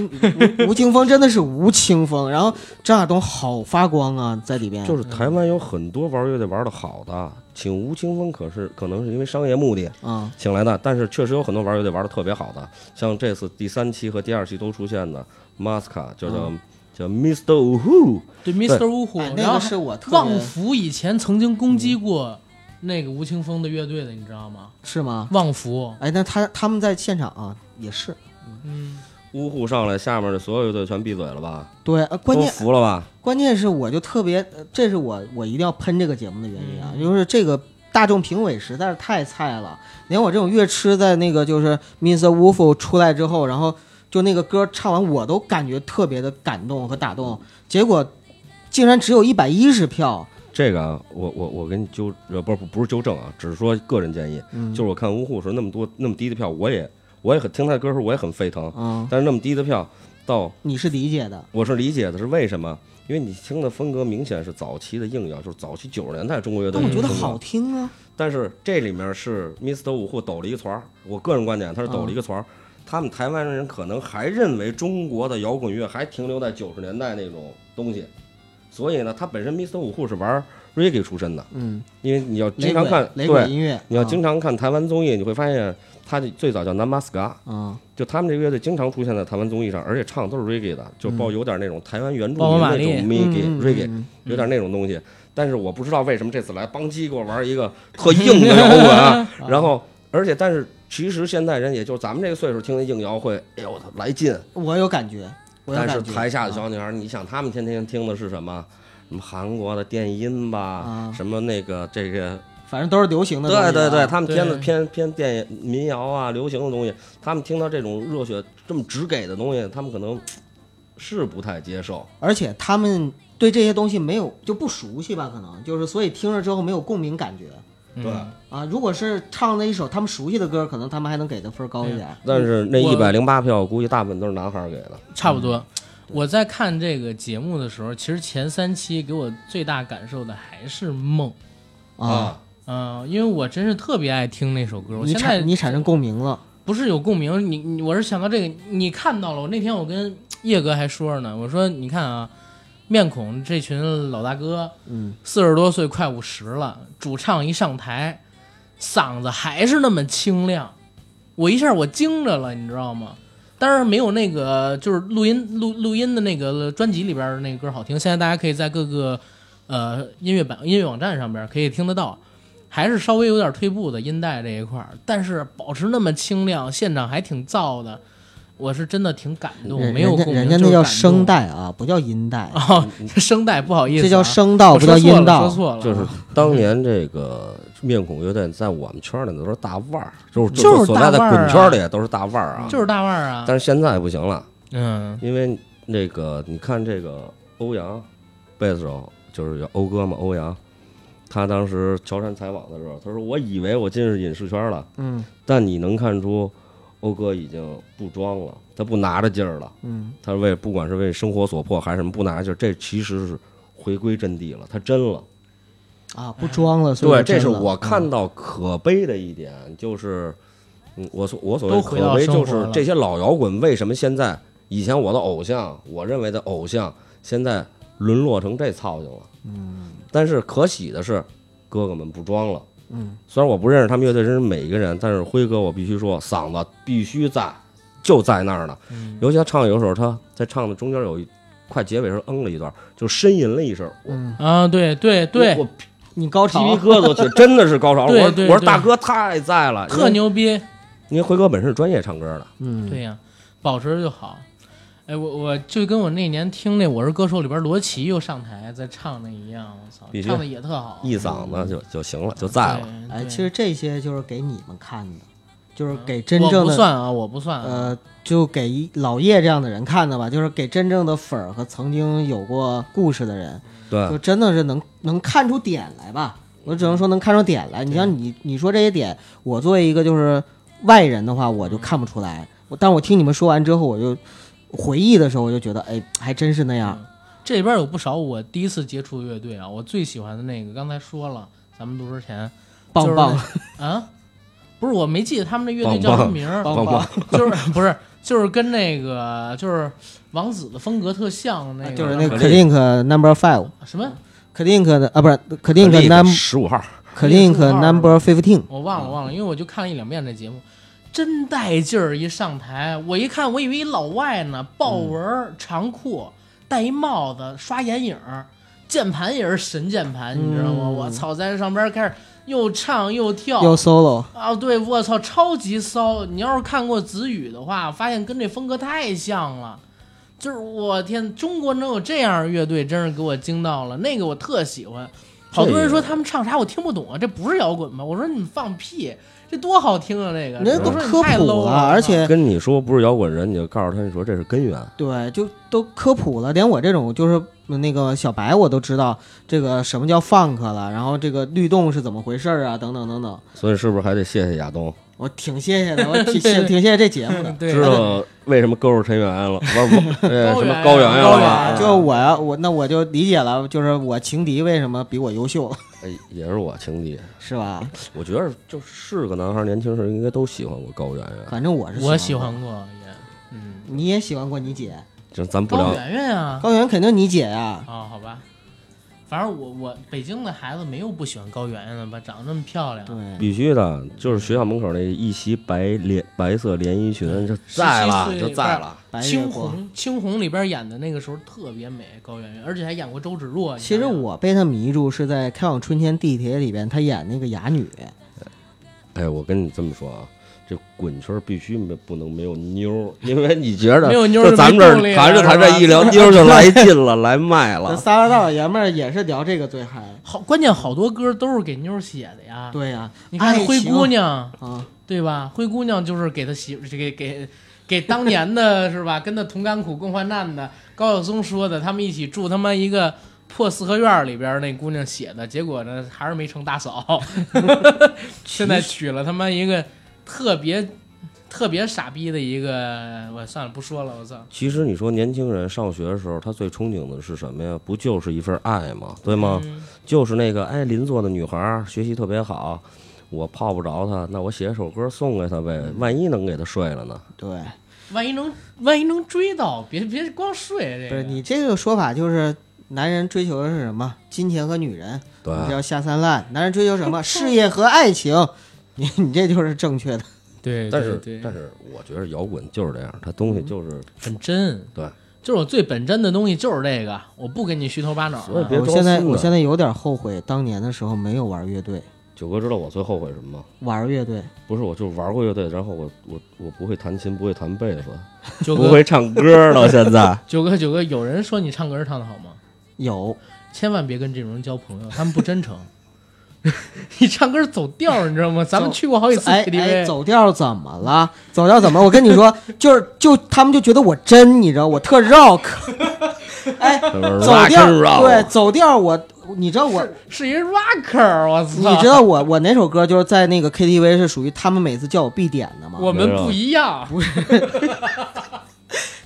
吴 吴青峰真的是吴青峰，然后张亚东好发光啊，在里边。就是台湾有很多玩乐队玩的好的，请吴青峰可是可能是因为商业目的啊，请来的，但是确实有很多玩乐队玩的特别好的，像这次第三期和第二期都出现的 Masca 叫叫、嗯叫 Mr. Who，对，Mr. 呜呼，哎，那然后个是我特旺别福以前曾经攻击过那个吴青峰的乐队的，你知道吗？是吗？旺福，哎，那他他们在现场啊，也是嗯，呜呼上来，下面的所有乐队全闭嘴了吧？对，呃关都键服了吧？关键是我就特别，呃这是我我一定要喷这个节目的原因啊，嗯就是这个大众评委实在是太菜了，连我这种乐痴在那个就是 Mr. Wolf 出来之后，然后就那个歌唱完，我都感觉特别的感动和打动，结果竟然只有一百一十票，这个啊，我我我给你纠呃不是不是纠正啊，只是说个人建议，嗯，就是我看呜呼时候那么多那么低的票，我也我也很听他的歌的时候我也很沸腾，嗯，但是那么低的票到你是理解的，我是理解的是为什么？因为你听的风格明显是早期的硬摇，就是早期九十年代中国乐队但我觉得好听啊。但是这里面是 Mr. 五户抖了一个团儿，我个人观点，他是抖了一个团儿。他们台湾人可能还认为中国的摇滚乐还停留在九十年代那种东西，所以呢，他本身 Mr. 五户是玩 reggae 出身的，嗯，因为你要经常看，雷鬼对，音乐，你要啊经常看台湾综艺，你会发现他的最早叫南马斯嘎，啊，就他们这个乐队经常出现在台湾综艺上，而且唱都是 reggae 的，就包有点那种台湾原住包括玛丽民那种 reggae 嗯嗯 reggae，嗯有点那种东西。但是我不知道为什么这次来邦基给我玩一个特硬的摇滚啊，然后而且但是其实现在人也就咱们这个岁数听那硬摇会，哎呦我操来劲。我有感觉，我但是。台下的啊小女孩，你想她们天天听的是什么？什么韩国的电音吧，啊什么那个这个反正都是流行的啊。对对对，他们偏的偏偏电影民谣啊、流行的东西，他们听到这种热血这么直给的东西，他们可能是不太接受。而且他们对这些东西没有就不熟悉吧，可能就是所以听了之后没有共鸣感觉嗯对啊。如果是唱那一首他们熟悉的歌，可能他们还能给的分高一点。但是那一百零八票，我估计大部分都是男孩给的。差不多。我在看这个节目的时候，其实前三期给我最大感受的还是梦，啊，嗯、因为我真是特别爱听那首歌。我你现在产你产生共鸣了，不是有共鸣，你你我是想到这个，你看到了。我那天我跟叶哥还说着呢，我说你看啊，面孔这群老大哥，嗯，四十多岁快五十了，主唱一上台，嗓子还是那么清亮，我一下我惊着了，你知道吗？当然没有那个就是录音录录音的那个专辑里边的那个歌好听，现在大家可以在各个呃音乐版音乐网站上边可以听得到，还是稍微有点退步的音带这一块儿，但是保持那么清亮，现场还挺燥的，我是真的挺感动，没有共鸣，人家那叫声带啊，不叫音带，哦，声带不好意思、啊，这叫声道，我不叫音道。说。错了，就是当年这个面孔乐队在我们圈里都是大腕儿，就是就是所在的滚圈里都是大腕儿啊。就是大腕儿啊，但是现在不行了，嗯。因为那个你看这个欧阳贝斯手，就是叫欧哥嘛，欧阳，他当时乔杉采访的时候，他说：“我以为我进入影视圈了，嗯。但你能看出欧哥已经不装了，他不拿着劲儿了。嗯，他为不管是为生活所迫还是什么，不拿着劲儿，这其实是回归真谛了，他真了。啊，不装了。所以对，这是我看嗯到可悲的一点，就是，嗯，我所我所谓可悲，就是这些老摇滚为什么现在以前我的偶像，我认为的偶像，现在沦落成这操性了。嗯，但是可喜的是，哥哥们不装了。嗯，虽然我不认识他们乐队真是每一个人，但是辉哥我必须说，嗓子必须在，就在那儿呢。嗯。尤其他唱有时候他在唱的中间有一快结尾时候嗯了一段，就呻吟了一声，嗯，啊，对对对，我你高潮。鸡皮疙瘩真的是高潮。我 我说大哥太在了，特牛逼，因为辉哥本身是专业唱歌的，嗯，对呀、保持着就好。哎，我我就跟我那年听那《我是歌手》里边罗琦又上台在唱那一样，我操唱的也特好，一嗓子就就行了，就在了。对哎，其实这些就是给你们看的，就是给真正的不算啊，我不算啊，呃，就给一老叶这样的人看的吧，就是给真正的粉儿和曾经有过故事的人，对就，真的是能能看出点来吧。我只能说能看出点来。你像你你说这些点，我作为一个就是外人的话，我就看不出来。我但我听你们说完之后，我就回忆的时候，我就觉得，哎，还真是那样。这里边有不少我第一次接触的乐队啊，我最喜欢的那个，刚才说了，咱们录之前棒棒，就是啊，不是我没记得他们那乐队叫什么名儿，棒棒，就是 不是就是跟那个就是王子的风格特像那个，就是那个可 Clink Number Five。什么？Clink 的啊，不是 Clink Number 十五号，Clink Number Fifteen。我忘了忘了，因为我就看了一两遍这节目，真带劲儿！一上台，我一看，我以为一老外呢，豹纹儿、长裤，戴一帽子，刷眼影儿，键盘也是神键盘，你知道吗？嗯我操，在上边开始又唱又跳，又 solo，啊，对，我操，超级骚！你要是看过子语的话，发现跟这风格太像了。就是我天，中国能有这样的乐队，真是给我惊到了。那个我特喜欢，好多人说他们唱啥我听不懂啊，这不是摇滚吧？我说你们放屁，这多好听啊！这个人家都科普了，而且跟你说不是摇滚人，你就告诉他，你说这是根源。对，就都科普了，连我这种就是那个小白我都知道这个什么叫 funk 了，然后这个律动是怎么回事啊，等等等等。所以是不是还得谢谢亚东？我挺谢谢的，我 挺对挺挺谢谢这节目的。对，知道为什么勾住陈圆圆了？不是不是，呃什么高圆圆了吧？就我呀，我那我就理解了，就是我情敌为什么比我优秀，哎，也是我情敌。是吧？我觉得就是个男孩，年轻时候应该都喜欢过高圆圆。反正我是我喜欢，过也，嗯，你也喜欢过你姐，就咱不高聊，圆圆啊，高圆肯定你姐呀。啊，好吧，反正我我北京的孩子没有不喜欢高圆圆的吧，长得那么漂亮，对，必须的，就是学校门口那一袭白连白色连衣裙，就在了，就在了。白青。红青红里边演的那个时候特别美，高圆圆，而且还演过周芷若。其实我被她迷住是在《开往春天》地铁里边，她演那个哑女，哎，我跟你这么说啊，这滚圈必须没不能没有妞，因为你觉得没有妞咱们这谈着谈着一聊 妞就来劲了，来卖这了。仨大老爷们儿也是聊这个最嗨。好，关键好多歌都是给妞写的呀。对呀，你看灰姑娘，啊，对吧？灰姑娘就是给他媳妇，给给给当年的是吧？跟他同甘苦共患难的高晓松说的，他们一起住他妈一个破四合院里边，那姑娘写的，结果呢还是没成大嫂，现在娶了他妈一个特别特别傻逼的一个，我算了不说了，我操，其实你说年轻人上学的时候，他最憧憬的是什么呀？不就是一份爱吗？对吗？嗯就是那个哎，邻座的女孩儿学习特别好，我泡不着她，那我写首歌送给她呗，万一能给她睡了呢？对，万一能万一能追到，别别光睡这个。不是你这个说法就是男人追求的是什么？金钱和女人，对，你这叫下三滥。男人追求什么？事业和爱情。你你这就是正确的。对，但是但是我觉得摇滚就是这样，它东西就是很真，对，就是我最本真的东西就是这个，我不跟你虚头巴脑的。所以别我现在我现在有点后悔当年的时候没有玩乐队，九哥知道我最后悔什么吗？玩乐队。不是，我就玩过乐队，然后我我我不会弹琴，不会弹贝斯，不会唱歌到现在。九哥，九哥，有人说你唱歌唱的好吗？有，千万别跟这种人交朋友，他们不真诚。你唱歌走调，你知道吗？咱们去过好几次哎 KTV，、哎，走调怎么了？走调怎么？我跟你说，就是就他们就觉得我真，你知道我特 rock。哎，走调对走调我，你知道我是一 rocker，我操！你知道我我哪首歌就是在那个 KTV 是属于他们每次叫我必点的吗？我们不一样，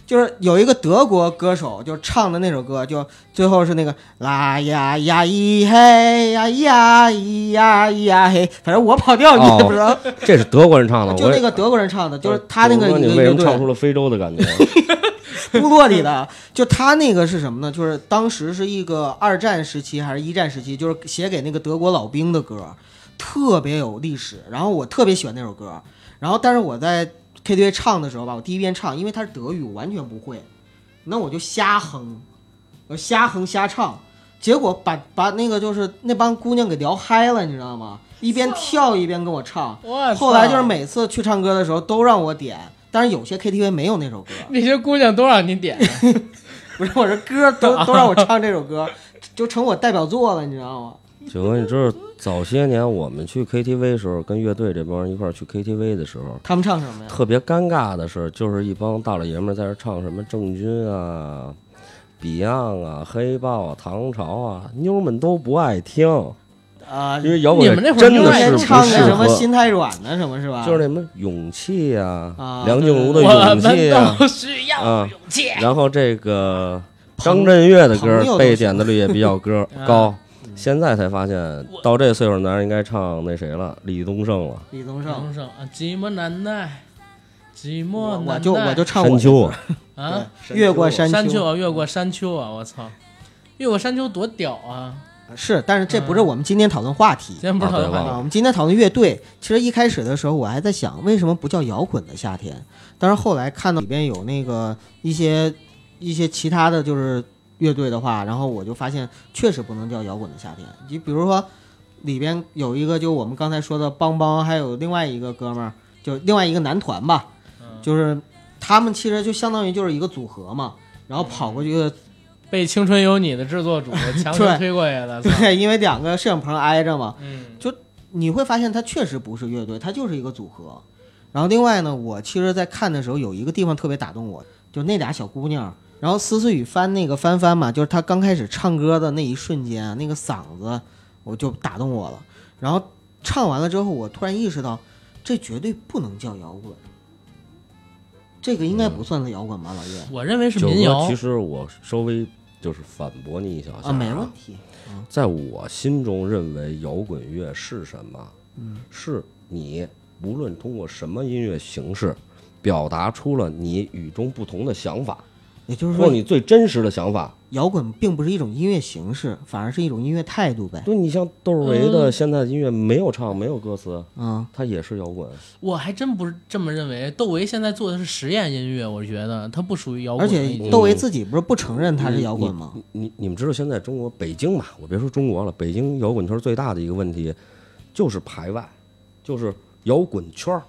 就是有一个德国歌手就唱的那首歌，就最后是那个啦呀呀咿嘿呀呀咿呀咿呀嘿，反正我跑调你也不知道，这是德国人唱的，就那个德国人唱的，就是他那个你为什么唱出了非洲的感觉？部落里的，就他那个是什么呢？就是当时是一个二战时期还是一战时期，就是写给那个德国老兵的歌，特别有历史。然后我特别喜欢那首歌，然后但是我在 KTV 唱的时候吧，我第一遍唱，因为它是德语，我完全不会，那我就瞎哼，我瞎哼瞎唱，结果把把那个就是那帮姑娘给聊嗨了，你知道吗？一边跳一边跟我唱。后来就是每次去唱歌的时候都让我点，但是有些 KTV 没有那首歌。那些姑娘都让你点，不是，我这歌都都让我唱这首歌，就成我代表作了，你知道吗？九哥，你知道早些年我们去 KTV 的时候，跟乐队这帮人一块儿去 KTV 的时候，他们唱什么呀？特别尴尬的是，就是一帮大老爷们在这唱什么郑钧啊、Beyond 啊、黑豹啊、唐朝啊，妞们都不爱听，啊，因为摇滚你们那会儿真的是不唱的适什么合，心太软呢什么是吧？就是那什么勇气呀、啊梁静茹的勇气啊勇气。然后这个张震岳的歌被点的率也比较 高。现在才发现，到这岁数男人应该唱那谁了，李宗盛了，李宗盛，李宗盛啊，寂寞难耐，寂寞我难耐。我就我就唱我山丘啊，越过山山丘啊，越过山丘啊，我操，越过山丘多屌啊！是，但是这不是我们今天讨论话题今天不是讨论啊对啊。我们今天讨论乐队，其实一开始的时候我还在想，为什么不叫摇滚的夏天？但是后来看到里边有那个一些一些其他的就是乐队的话，然后我就发现确实不能叫摇滚的夏天。你比如说里边有一个就我们刚才说的邦邦，还有另外一个哥们儿，就另外一个男团吧，嗯就是他们其实就相当于就是一个组合嘛，然后跑过去，被《青春有你》的制作组强行 推过去的，操对，因为两个摄影棚挨着嘛，嗯，你会发现它确实不是乐队，它就是一个组合。然后另外呢，我其实，在看的时候有一个地方特别打动我，就那俩小姑娘。然后思思雨翻那个翻翻嘛，就是他刚开始唱歌的那一瞬间啊，那个嗓子我就打动我了。然后唱完了之后，我突然意识到，这绝对不能叫摇滚。这个应该不算是摇滚吧，老岳？我认为是民谣其。实我稍微就是反驳你一小下啊，没问题。在我心中认为摇滚乐是什么？嗯，是你无论通过什么音乐形式，表达出了你与众不同的想法，也就是说，你最真实的想法。摇滚并不是一种音乐形式，反而是一种音乐态度呗。对你像窦唯的嗯现在的音乐没有唱，没有歌词，嗯，他也是摇滚。我还真不是这么认为。窦唯现在做的是实验音乐，我觉得他不属于摇滚而且。窦唯自己不是不承认他是摇滚吗？你你你们知道现在中国北京吧？我别说中国了，北京摇滚圈最大的一个问题就是排外，就是摇滚圈儿。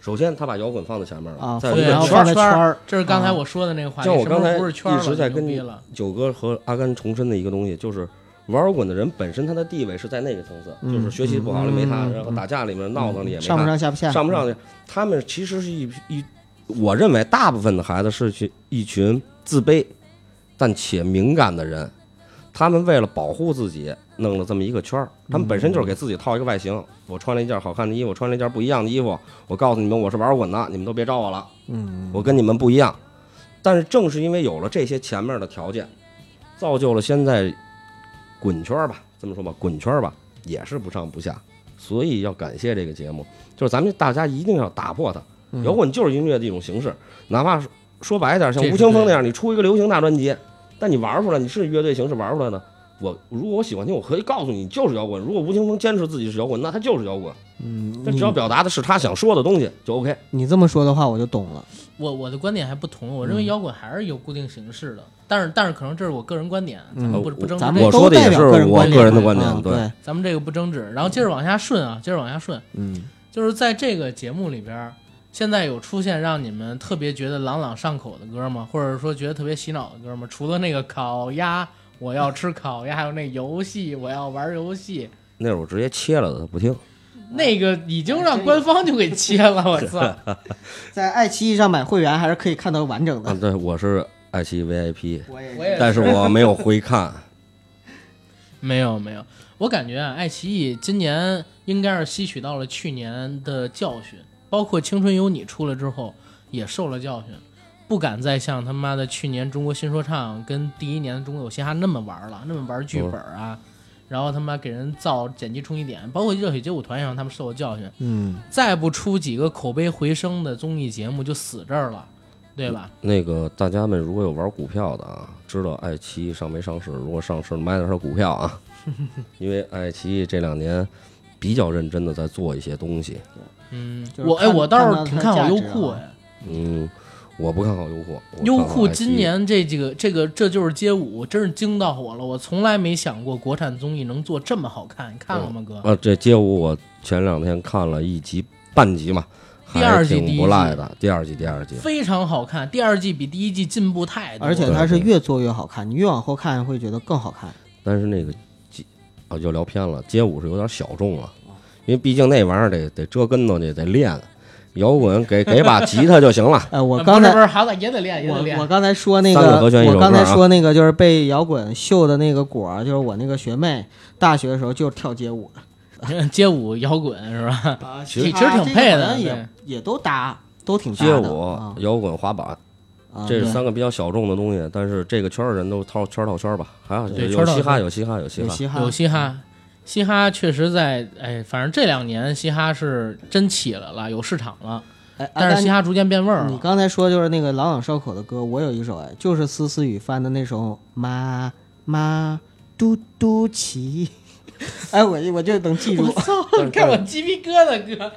首先，他把摇滚放在前面了，啊，在对然后放放在圈儿圈儿，这是刚才啊我说的那个话题，像我刚才一直在跟。九哥和阿甘重申的一个东西，就是玩摇滚的人本身他的地位是在那个层次，嗯就是学习不好了没他，嗯然后打架里面闹腾里也没上不他，上下不下，上不上去。他们其实是一一，我认为大部分的孩子是去一群自卑但且敏感的人，他们为了保护自己，弄了这么一个圈儿。他们本身就是给自己套一个外形，我穿了一件好看的衣服，穿了一件不一样的衣服，我告诉你们我是玩摇滚的，你们都别招我了。嗯，我跟你们不一样。但是正是因为有了这些前面的条件，造就了现在滚圈儿吧，这么说吧，滚圈儿吧也是不上不下。所以要感谢这个节目，就是咱们大家一定要打破它。嗯摇滚就是音乐的一种形式，哪怕说说白点儿，像吴青峰那样，你出一个流行大专辑，但你玩出来，你是乐队形式玩出来的。我如果我喜欢听，我可以告诉你就是摇滚。如果吴青峰坚持自己是摇滚，那他就是摇滚。嗯，他只要表达的是他想说的东西就 OK。你这么说的话，我就懂了。我我的观点还不同，我认嗯为摇滚还是有固定形式的，但是但是可能这是我个人观点，咱们不嗯不争执咱们我这个，都代表说的也是我个人观点对，咱们这个不争执。然后接着往下顺啊，接着往下顺，嗯，就是在这个节目里边，现在有出现让你们特别觉得朗朗上口的歌吗？或者说觉得特别洗脑的歌吗？除了那个烤鸭，我要吃烤鸭，还有那游戏，我要玩游戏，那会儿我直接切了的，他不听。那个已经让官方就给切了，我操！在爱奇艺上买会员还是可以看到完整啊，的。对，我是爱奇艺 VIP，但是我没有回看。没有没有，我感觉啊，爱奇艺今年应该是吸取到了去年的教训，包括《青春有你》出了之后也受了教训，不敢再像他妈的去年中国新说唱跟第一年的中国有嘻哈那么玩了，那么玩剧本啊，然后他妈给人造剪辑冲击点，包括热血街舞团也让他们受了教训，嗯，再不出几个口碑回升的综艺节目就死这儿了，对吧？那个大家们如果有玩股票的啊，知道爱奇艺上没上市？如果上市，买点它股票啊，因为爱奇艺这两年比较认真的在做一些东西。嗯，就是我哎，我倒是挺看好优酷哎。嗯，我不看好优酷。优酷今年这几个这个这就是街舞，真是惊到我了！我从来没想过国产综艺能做这么好看，你看了吗，哥？啊，这街舞我前两天看了一集半集嘛，第二季挺第一季不赖的。第二季，第二季，非常好看，第二季比第一季进步太多。而且它是越做越好看，你越往后看会觉得更好看。但是那个街啊，就聊偏了。街舞是有点小众了，因为毕竟那玩意儿得得折跟头去，得练。摇滚给给把吉他就行了。呃，我呃刚才不是不是，好歹也得练，也得练我我。刚才说那个我刚才说那个就是被摇滚秀的那个果儿，就是我那个学妹，大学的时候就是跳街舞的，街舞摇滚是吧？啊，其实挺配的也也都搭，都挺搭街舞啊、摇滚、滑板，啊这是三个比较小众的东西，但是这个圈儿的人都套圈儿套圈儿吧。还有对圈儿套有嘻哈，有嘻哈，有嘻哈。有嘻哈，有嘻哈，确实在哎，反正这两年嘻哈是真起来了，有市场了，哎，但是嘻哈。逐渐变味儿了。你刚才说就是那个朗朗上口的歌，我有一首哎，就是思思雨翻的那首《妈妈嘟嘟起》，哎，我我就能记住。你看我鸡皮疙瘩，哥。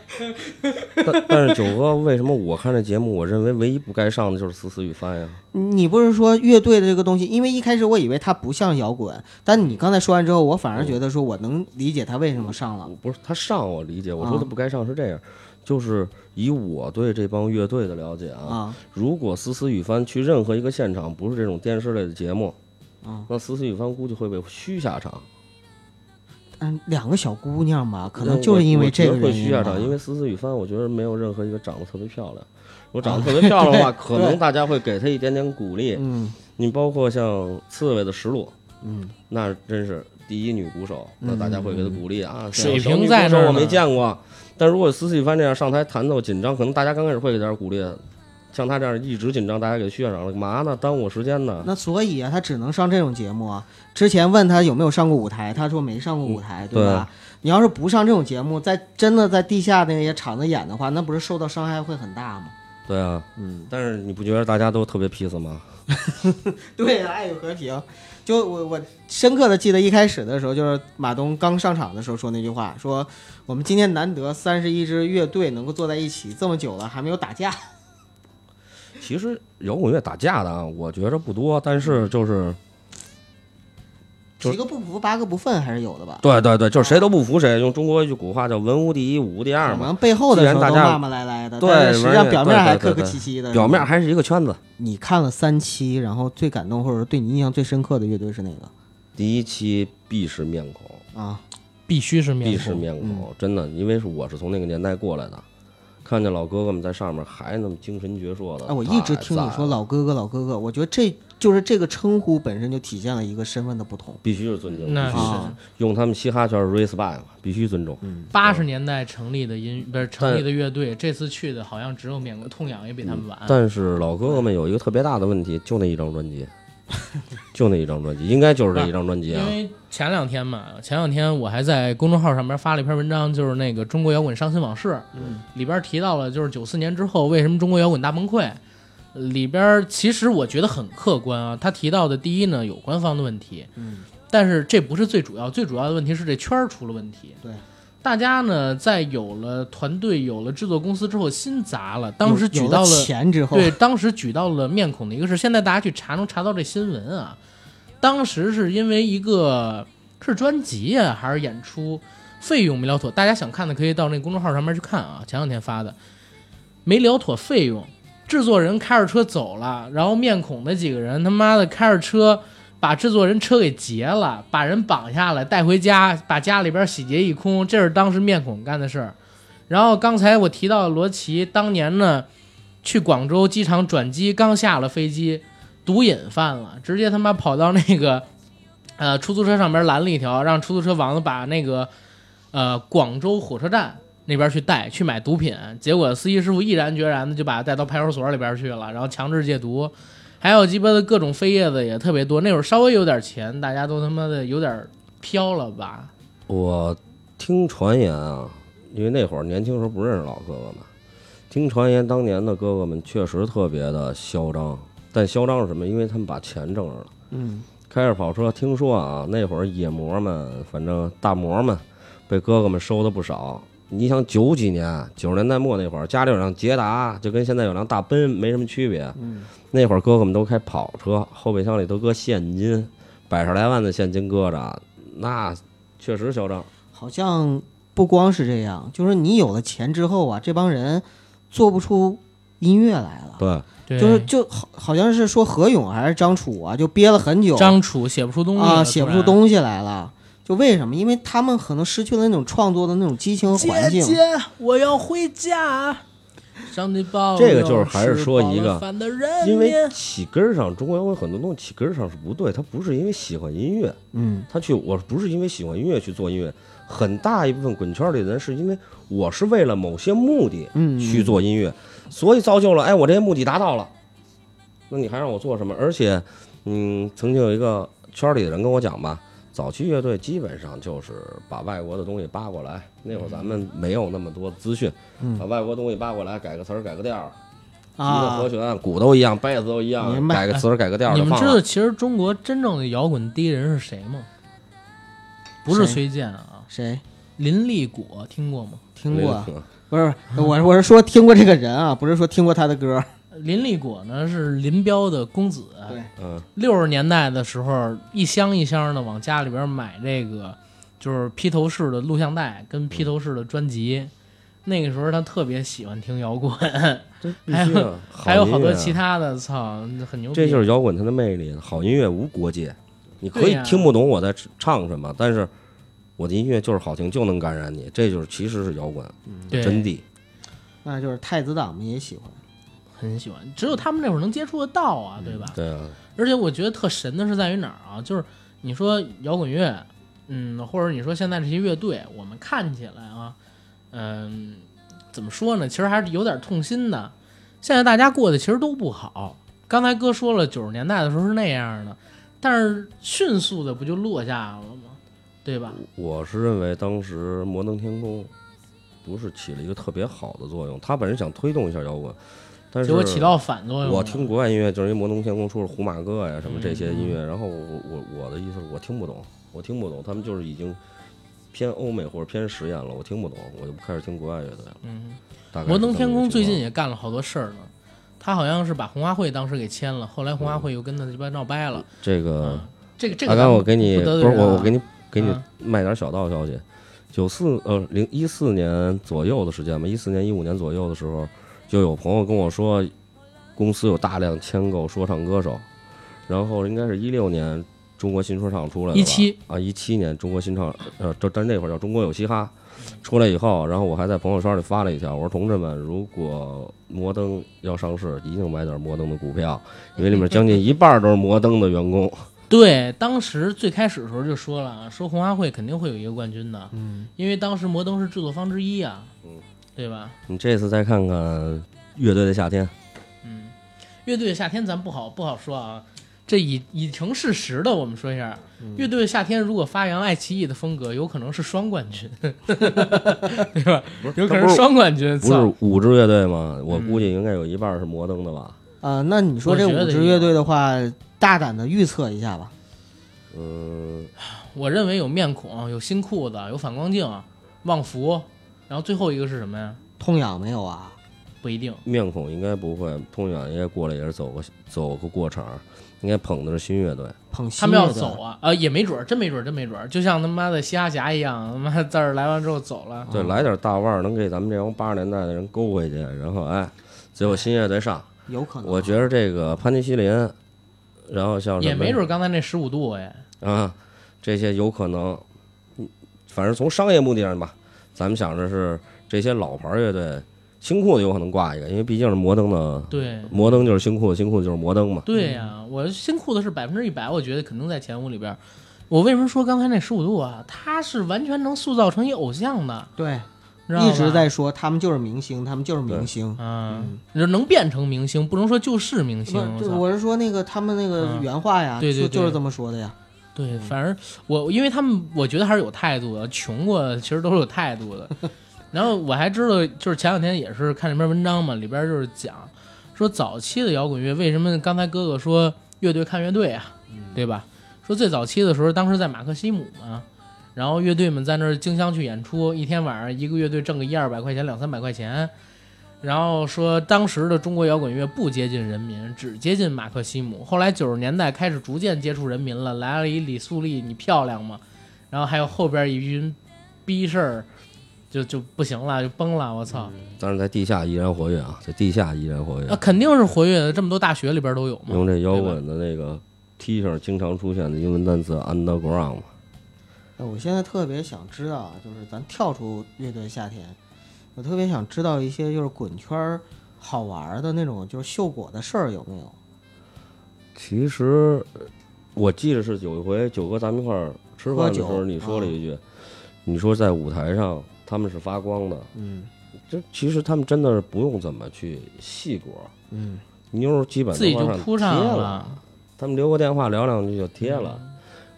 但但是九哥，为什么我看这节目，我认为唯一不该上的就是思思与帆呀？你不是说乐队的这个东西，因为一开始我以为它不像摇滚，但你刚才说完之后，我反而觉得说我能理解他为什么上了。不是他上我理解，我说啊他不该上是这样，就是以我对这帮乐队的了解啊，啊，如果思思雨帆去任何一个现场，不是这种电视类的节目，啊那思思雨帆估计会被虚下场。嗯，两个小姑娘吧，可能就是因为这个会原因吧虚下场，因为思思雨帆，我觉得没有任何一个长得特别漂亮。如果长得特别漂亮的话，可能大家会给她一点点鼓励。嗯你包括像刺猬的石路，嗯，那真是第一女鼓手，那大家会给她鼓励啊，水平在这儿呢我没见过。但如果思思与帆这样上台弹奏紧张，可能大家刚开始会给点鼓励，像他这样一直紧张，大家给炫上了，干嘛呢？耽误我时间呢？那所以啊，他只能上这种节目啊。之前问他有没有上过舞台，他说没上过舞台，对吧？你要是不上这种节目，在真的在地下那些场子演的话，那不是受到伤害会很大吗？对啊，嗯，但是你不觉得大家都特别 peace 吗？对，爱与和平。就我我深刻的记得一开始的时候，就是马东刚上场的时候说那句话，说我们今天难得三十一支乐队能够坐在一起这么久了，还没有打架。其实摇滚乐打架的啊，我觉着不多，但是就是就几个不服八个不忿还是有的吧？对对对，就是谁都不服谁。用中国一句古话叫“文无第一，武无第二”嘛。可能背后的时候既然大家都骂骂赖赖的，对但是实际上表面还客对对对客气气的。表面还是一个圈子。你看了三期，然后最感动或者对你印象最深刻的乐队是哪个第一期必是面孔，啊？必须是面孔必是孔。面孔，真的，因为是我是从那个年代过来的，看见老哥哥们在上面还那么精神矍铄的。哎，我一直听你说老，哥哥，老哥哥，我觉得这就是这个称呼本身就体现了一个身份的不同。必须是尊敬，那是啊用他们嘻哈圈 respect，必须尊重。嗯，八十年代成立的音不是成立的乐队，这次去的好像只有面孔痛痒也比他们晚。但是老哥哥们有一个特别大的问题，就那一张专辑，就那一张专辑，应该就是这一张专辑啊。因为前两天嘛，前两天我还在公众号上面发了一篇文章，就是那个《中国摇滚伤心往事》，嗯，里边提到了就是九四年之后为什么中国摇滚大崩溃。呃里边其实我觉得很客观啊，他提到的第一呢有官方的问题，嗯，但是这不是最主要，最主要的问题是这圈儿出了问题。对，大家呢在有了团队、有了制作公司之后心杂了，当时举到了钱之后，对，当时举到了面孔的一个是，现在大家去查能查到这新闻啊。当时是因为一个是专辑呀、还是演出费用没聊妥，大家想看的可以到那公众号上面去看啊。前两天发的，没聊妥费用，制作人开着车走了，然后面孔那几个人他妈的开着车把制作人车给劫了，把人绑下来带回家，把家里边洗劫一空，这是当时面孔干的事儿。然后刚才我提到罗琦当年呢。去广州机场转机，刚下了飞机，毒瘾犯了，直接他妈跑到那个呃出租车上边拦了一条，让出租车王子把那个呃广州火车站那边去带去买毒品，结果司机师傅毅然决然的就把他带到派出所里边去了，然后强制戒毒，还有鸡巴的各种飞叶子也特别多。那会儿稍微有点钱，大家都他妈的有点飘了吧？我听传言啊，因为那会儿年轻时候不认识老哥哥们，听传言当年的哥哥们确实特别的嚣张，但嚣张是什么？因为他们把钱挣着了。嗯，开着跑车，听说啊，那会儿野模们，反正大模们，被哥哥们收的不少。你想九几年，九十年代末那会儿，家里有辆捷达，就跟现在有辆大奔没什么区别。嗯，那会儿哥哥们都开跑车，后备箱里都搁现金，百十来万的现金搁着，那确实嚣张。好像不光是这样，就是你有了钱之后啊，这帮人做不出音乐来了。对，就是就好，好像是说何勇还是张楚啊，就憋了很久，张楚写不出东西啊，写不出东西来了。就为什么？因为他们可能失去了那种创作的那种激情和环境。姐姐，我要回家。上帝保佑这个就是还是说一个因为起根儿上，中国摇滚很多东西起根儿上是不对，他不是因为喜欢音乐，嗯他去我不是因为喜欢音乐去做音乐，很大一部分滚圈里的人是因为我是为了某些目的嗯，去做音乐，所以造就了哎我这些目的达到了，那你还让我做什么？而且，嗯，曾经有一个圈里的人跟我讲吧，早期乐队基本上就是把外国的东西扒过来，那会儿咱们没有那么多资讯，嗯把外国东西扒过来，改个词儿改个调儿，吉他啊和，弦、鼓都一样，贝斯都一样，改个词儿改个调儿你们知道。其实中国真正的摇滚第一人是谁吗？不是崔健啊，谁林立果听过吗？听过不是，我我是说听过这个人啊，不是说听过他的歌。林立果呢是林彪的公子，对嗯，六十年代的时候，一箱一箱的往家里边买这个，就是披头士的录像带跟披头士的专辑。那个时候他特别喜欢听摇滚，还有还有好多其他的，操，很牛逼。这就是摇滚它的魅力。好音乐无国界，你可以听不懂我在唱什么，但是我的音乐就是好听，就能感染你。这就是其实是摇滚嗯真谛。那就是太子党们也喜欢。很喜欢，只有他们那会儿能接触得到啊，对吧？对啊，而且我觉得特神的是在于哪儿啊？就是你说摇滚乐，嗯，或者你说现在这些乐队，我们看起来啊，嗯，怎么说呢？其实还是有点痛心的。现在大家过得其实都不好。刚才哥说了，九十年代的时候是那样的，但是迅速的不就落下了吗？对吧？我是认为当时摩登天空不是起了一个特别好的作用，他本身想推动一下摇滚，但是结果起到反作用。我听国外音乐就是因为摩登天空出了胡马哥呀什么这些音嗯乐，然后我我我的意思是我听不懂，我听不懂，他们就是已经偏欧美或者偏实验了，我听不懂，我就开始听国外乐队了。嗯，大概是摩登这么一个天空最近也干了好多事儿呢。他好像是把红花会当时给签了，后来红花会又跟他鸡巴闹掰了。这个嗯，这个这个阿咱们甘我给你不是我我给你给你啊卖点小道消息，九四呃零一四年左右的时间吧，一四年一五年左右的时候，就有朋友跟我说，公司有大量签购说唱歌手，然后应该是一六年中国新说唱出来的吧17啊一七年中国新唱呃这但那会儿叫中国有嘻哈。出来以后，然后我还在朋友圈里发了一条，我说同志们，如果摩登要上市，一定买点摩登的股票，因为里面将近一半都是摩登的员工。对，当时最开始的时候就说了啊，说红花会肯定会有一个冠军的，嗯，因为当时摩登是制作方之一啊，嗯，对吧？你这次再看看乐队的夏天，嗯，乐队的夏天咱不好不好说啊，这已已成事实的，我们说一下，嗯乐队的夏天如果发扬爱奇艺的风格，有可能是双冠军，对吧？有可能是双冠军，不是五支乐队吗？我嗯估计应该有一半是摩登的吧。啊，那你说这五支乐队的话，大胆的预测一下吧。嗯，我认为有面孔，有新裤子，有反光镜，旺福，然后最后一个是什么呀？痛痒没有啊？不一定。面孔应该不会，痛痒应该过来也是走个走个过场，应该捧的是新乐队。捧新他们要乐队走啊，呃，也没准儿，真没准儿，真没准儿，就像他妈的嘻哈侠一样，他妈字儿来完之后走了。对，来点大腕儿，能给咱们这帮八十年代的人勾回去，然后哎，最后新乐队上。有可能。我觉得这个潘尼西林，然后像什么也没准儿刚才那十五度哎，啊，这些有可能，嗯反正从商业目的上吧，咱们想着是这些老牌乐队，新裤子有可能挂一个，因为毕竟是摩登的，对摩登就是新裤子，新裤子就是摩登嘛。对呀、我新裤子是百分之一百，我觉得肯定在前五里边。我为什么说刚才那十五度啊？他是完全能塑造成一偶像的，对，一直在说他们就是明星，他们就是明星。嗯，就能变成明星，不能说就是明星。我是说那个他们那个嗯原话呀，对对对就就是这么说的呀。对，反正我因为他们，我觉得还是有态度的，穷过其实都是有态度的。然后我还知道，就是前两天也是看这篇文章嘛，里边就是讲说早期的摇滚乐为什么刚才哥哥说乐队看乐队啊，对吧？说最早期的时候，当时在马克西姆嘛，然后乐队们在那儿竞相去演出，一天晚上一个乐队挣个一二百块钱、两三百块钱。然后说当时的中国摇滚乐不接近人民，只接近马克西姆。后来九十年代开始逐渐接触人民了，来了一李素丽，你漂亮吗？然后还有后边一群逼事儿，就就不行了，就崩了。我操！但是在地下依然活跃啊，在地下依然活跃那、。肯定是活跃的，这么多大学里边都有嘛。用这摇滚的那个 T 恤经常出现的英文单词 underground 嘛。哎我现在特别想知道啊，就是咱跳出乐队夏天，我特别想知道一些就是滚圈儿好玩儿的那种，就是秀果的事儿有没有？其实呃我记得是有一回九哥咱们一块儿吃饭的时候，你说了一句，你说在舞台上他们是发光的，嗯这其实他们真的是不用怎么去细果，嗯，妞儿基本自己就铺上了。他们留个电话聊两句就贴了。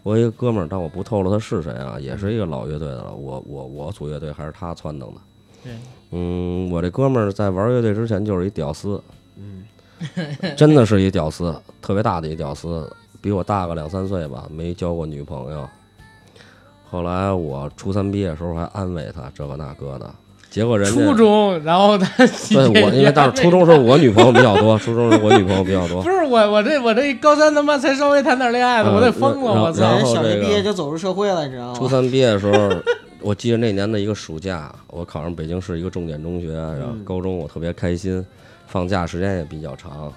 我一个哥们儿，但我不透露他是谁啊，也是一个老乐队的了。我我我组乐队还是他撺掇的。对，嗯，我这哥们儿在玩乐队之前就是一屌丝，嗯，真的是一屌丝，特别大的一屌丝，比我大个两三岁吧，没交过女朋友。后来我初三毕业的时候还安慰他这个那个的，结果人家初中，然后他 对我，因为但是初中时候我女朋友比较多，初中时候我女朋友比较多不。是我我这我这高三他妈才稍微谈点恋爱的，嗯我得疯了，我操！人小学毕业就走入社会了，你知道吗？初三毕业的时候，我记得那年的一个暑假，我考上北京市一个重点中学，然后高中我特别开心，放假时间也比较长。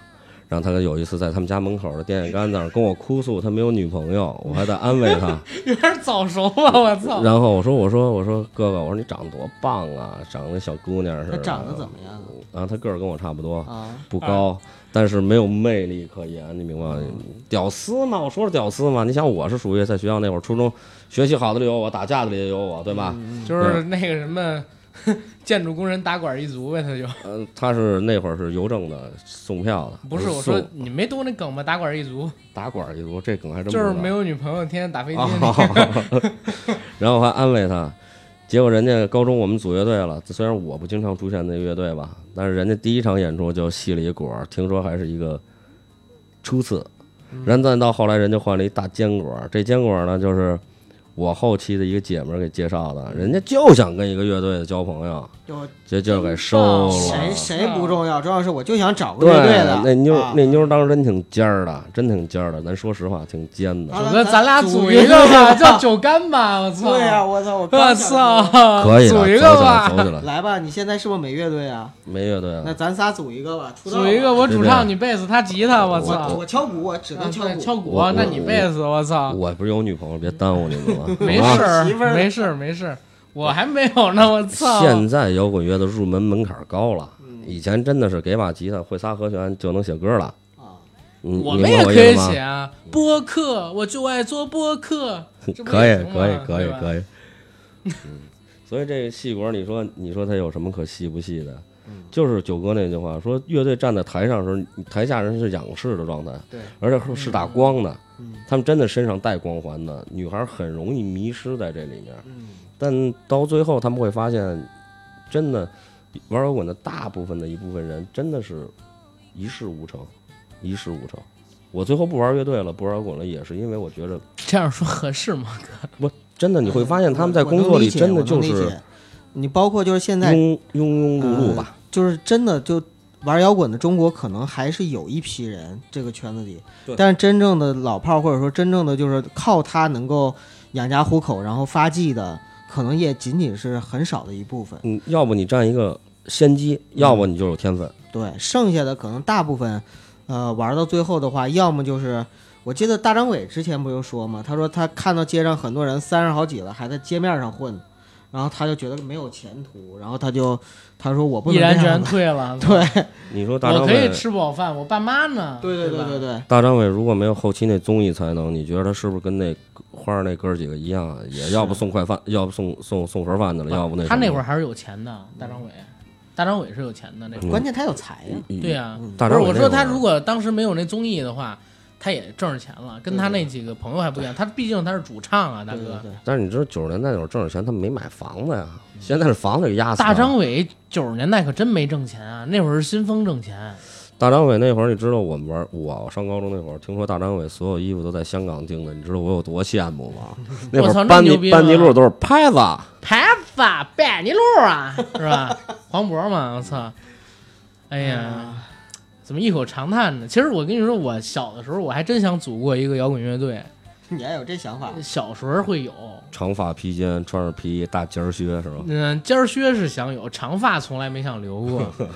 然后他有一次在他们家门口的电线杆子上跟我哭诉他没有女朋友，我还在安慰他。有点早熟吧，我操！然后我说我说我说哥哥，我说你长得多棒啊，长得小姑娘似的。他长得怎么样啊？他个儿跟我差不多，啊？不高，但是没有魅力可言，你明白吗？屌丝嘛，我说是屌丝嘛。你想，我是属于在学校那会儿，初中学习好的里有我，打架的里也有我，对吧？就是那个什么 建筑工人打管一族呗，他就嗯、他是那会儿是邮政的送票的，不是我说你没读那梗吗？打管一族打管一族，这梗还真不就是没有女朋友，天天打飞机。啊，然后还安慰他，结果人家高中我们组乐队了，虽然我不经常出现那个乐队吧，但是人家第一场演出就戏了一果，听说还是一个初次，然后再到后来人家换了一大坚果，这坚果呢就是我后期的一个姐们儿给介绍的，人家就想跟一个乐队的交朋友，就就就给收谁了。谁谁不重要，重要是我就想找个乐队的。，那妞那妞儿当时真挺尖儿的，真挺尖儿的。咱说实话，挺尖的。啊九哥，咱咱俩组组一个吧，叫酒干吧，我操！对呀，我操，我操，可以了，组一个吧，走起来，来吧，你现在是不是没乐队啊？没乐队啊那。咱仨组一个吧，组一个，我主唱，你贝斯，他吉他，我我操！我敲鼓，我只能敲鼓。敲鼓，那你贝斯，我操！我不是有女朋友，别耽误你们了。没事儿媳妇儿，没事儿，没事儿，我还没有呢，我操！现在摇滚乐的入门门槛高了，嗯。以前真的是给把吉他会仨和弦就能写歌了。我们也可以写啊，播客，我就爱做播客，可以可以可以可以。嗯，所以这个戏果，你说你说他有什么可戏不戏的？嗯。就是九哥那句话说，乐队站在台上的时候，台下人是仰视的状态，对，而且是打光的，嗯。他们真的身上带光环的，女孩很容易迷失在这里面。嗯，但到最后他们会发现，真的玩摇滚的大部分的一部分人真的是一事无成，一事无成。我最后不玩乐队了，不玩摇滚了，也是因为我觉得这样说合适吗？哥，不 真的你会发现他们在工作里真的就是能理解你包括就是现在庸庸庸碌碌吧。就是真的就玩摇滚的中国，可能还是有一批人这个圈子里，但是真正的老炮儿或者说真正的就是靠他能够养家糊口，然后发迹的，可能也仅仅是很少的一部分。嗯，要不你占一个先机，要不你就有天分。对，剩下的可能大部分，呃，玩到最后的话，要么就是。我记得大张伟之前不就说嘛，他说他看到街上很多人三十好几了还在街面上混，然后他就觉得没有前途，然后他就他说我不毅然决然能这样吧退了。对你说大我可以伟，吃不饱饭，我爸妈呢？对对对对对，大张伟如果没有后期那综艺才能，你觉得他是不是跟那花儿那哥儿几个一样啊？也要不送快饭，要不送送送盒饭的了，要不那他那会儿还是有钱的，大张伟，大张伟是有钱的那会儿。关键他有才呀、嗯对呀、大不是我说张伟那会儿他如果当时没有那综艺的话，他也挣着钱了，跟他那几个朋友还不一样。他毕竟他是主唱啊，大哥。对对对，但是你知道九十年代那会儿挣着钱，他没买房子呀，现在是房子给压死了。大张伟九十年代可真没挣钱啊，那会儿是新风挣钱。大张伟那会儿，你知道我们玩我上高中那会儿，听说大张伟所有衣服都在香港订的，你知道我有多羡慕吗？那会儿班尼班尼路都是拍子，牌子班尼路啊，是吧？黄渤嘛，我操！哎呀，怎么一口长叹呢？其实我跟你说，我小的时候我还真想组过一个摇滚乐队，你还有这想法？小时候会有。长发披肩，穿着皮衣，大尖儿靴是吧？嗯，尖儿靴是想有，长发从来没想留过。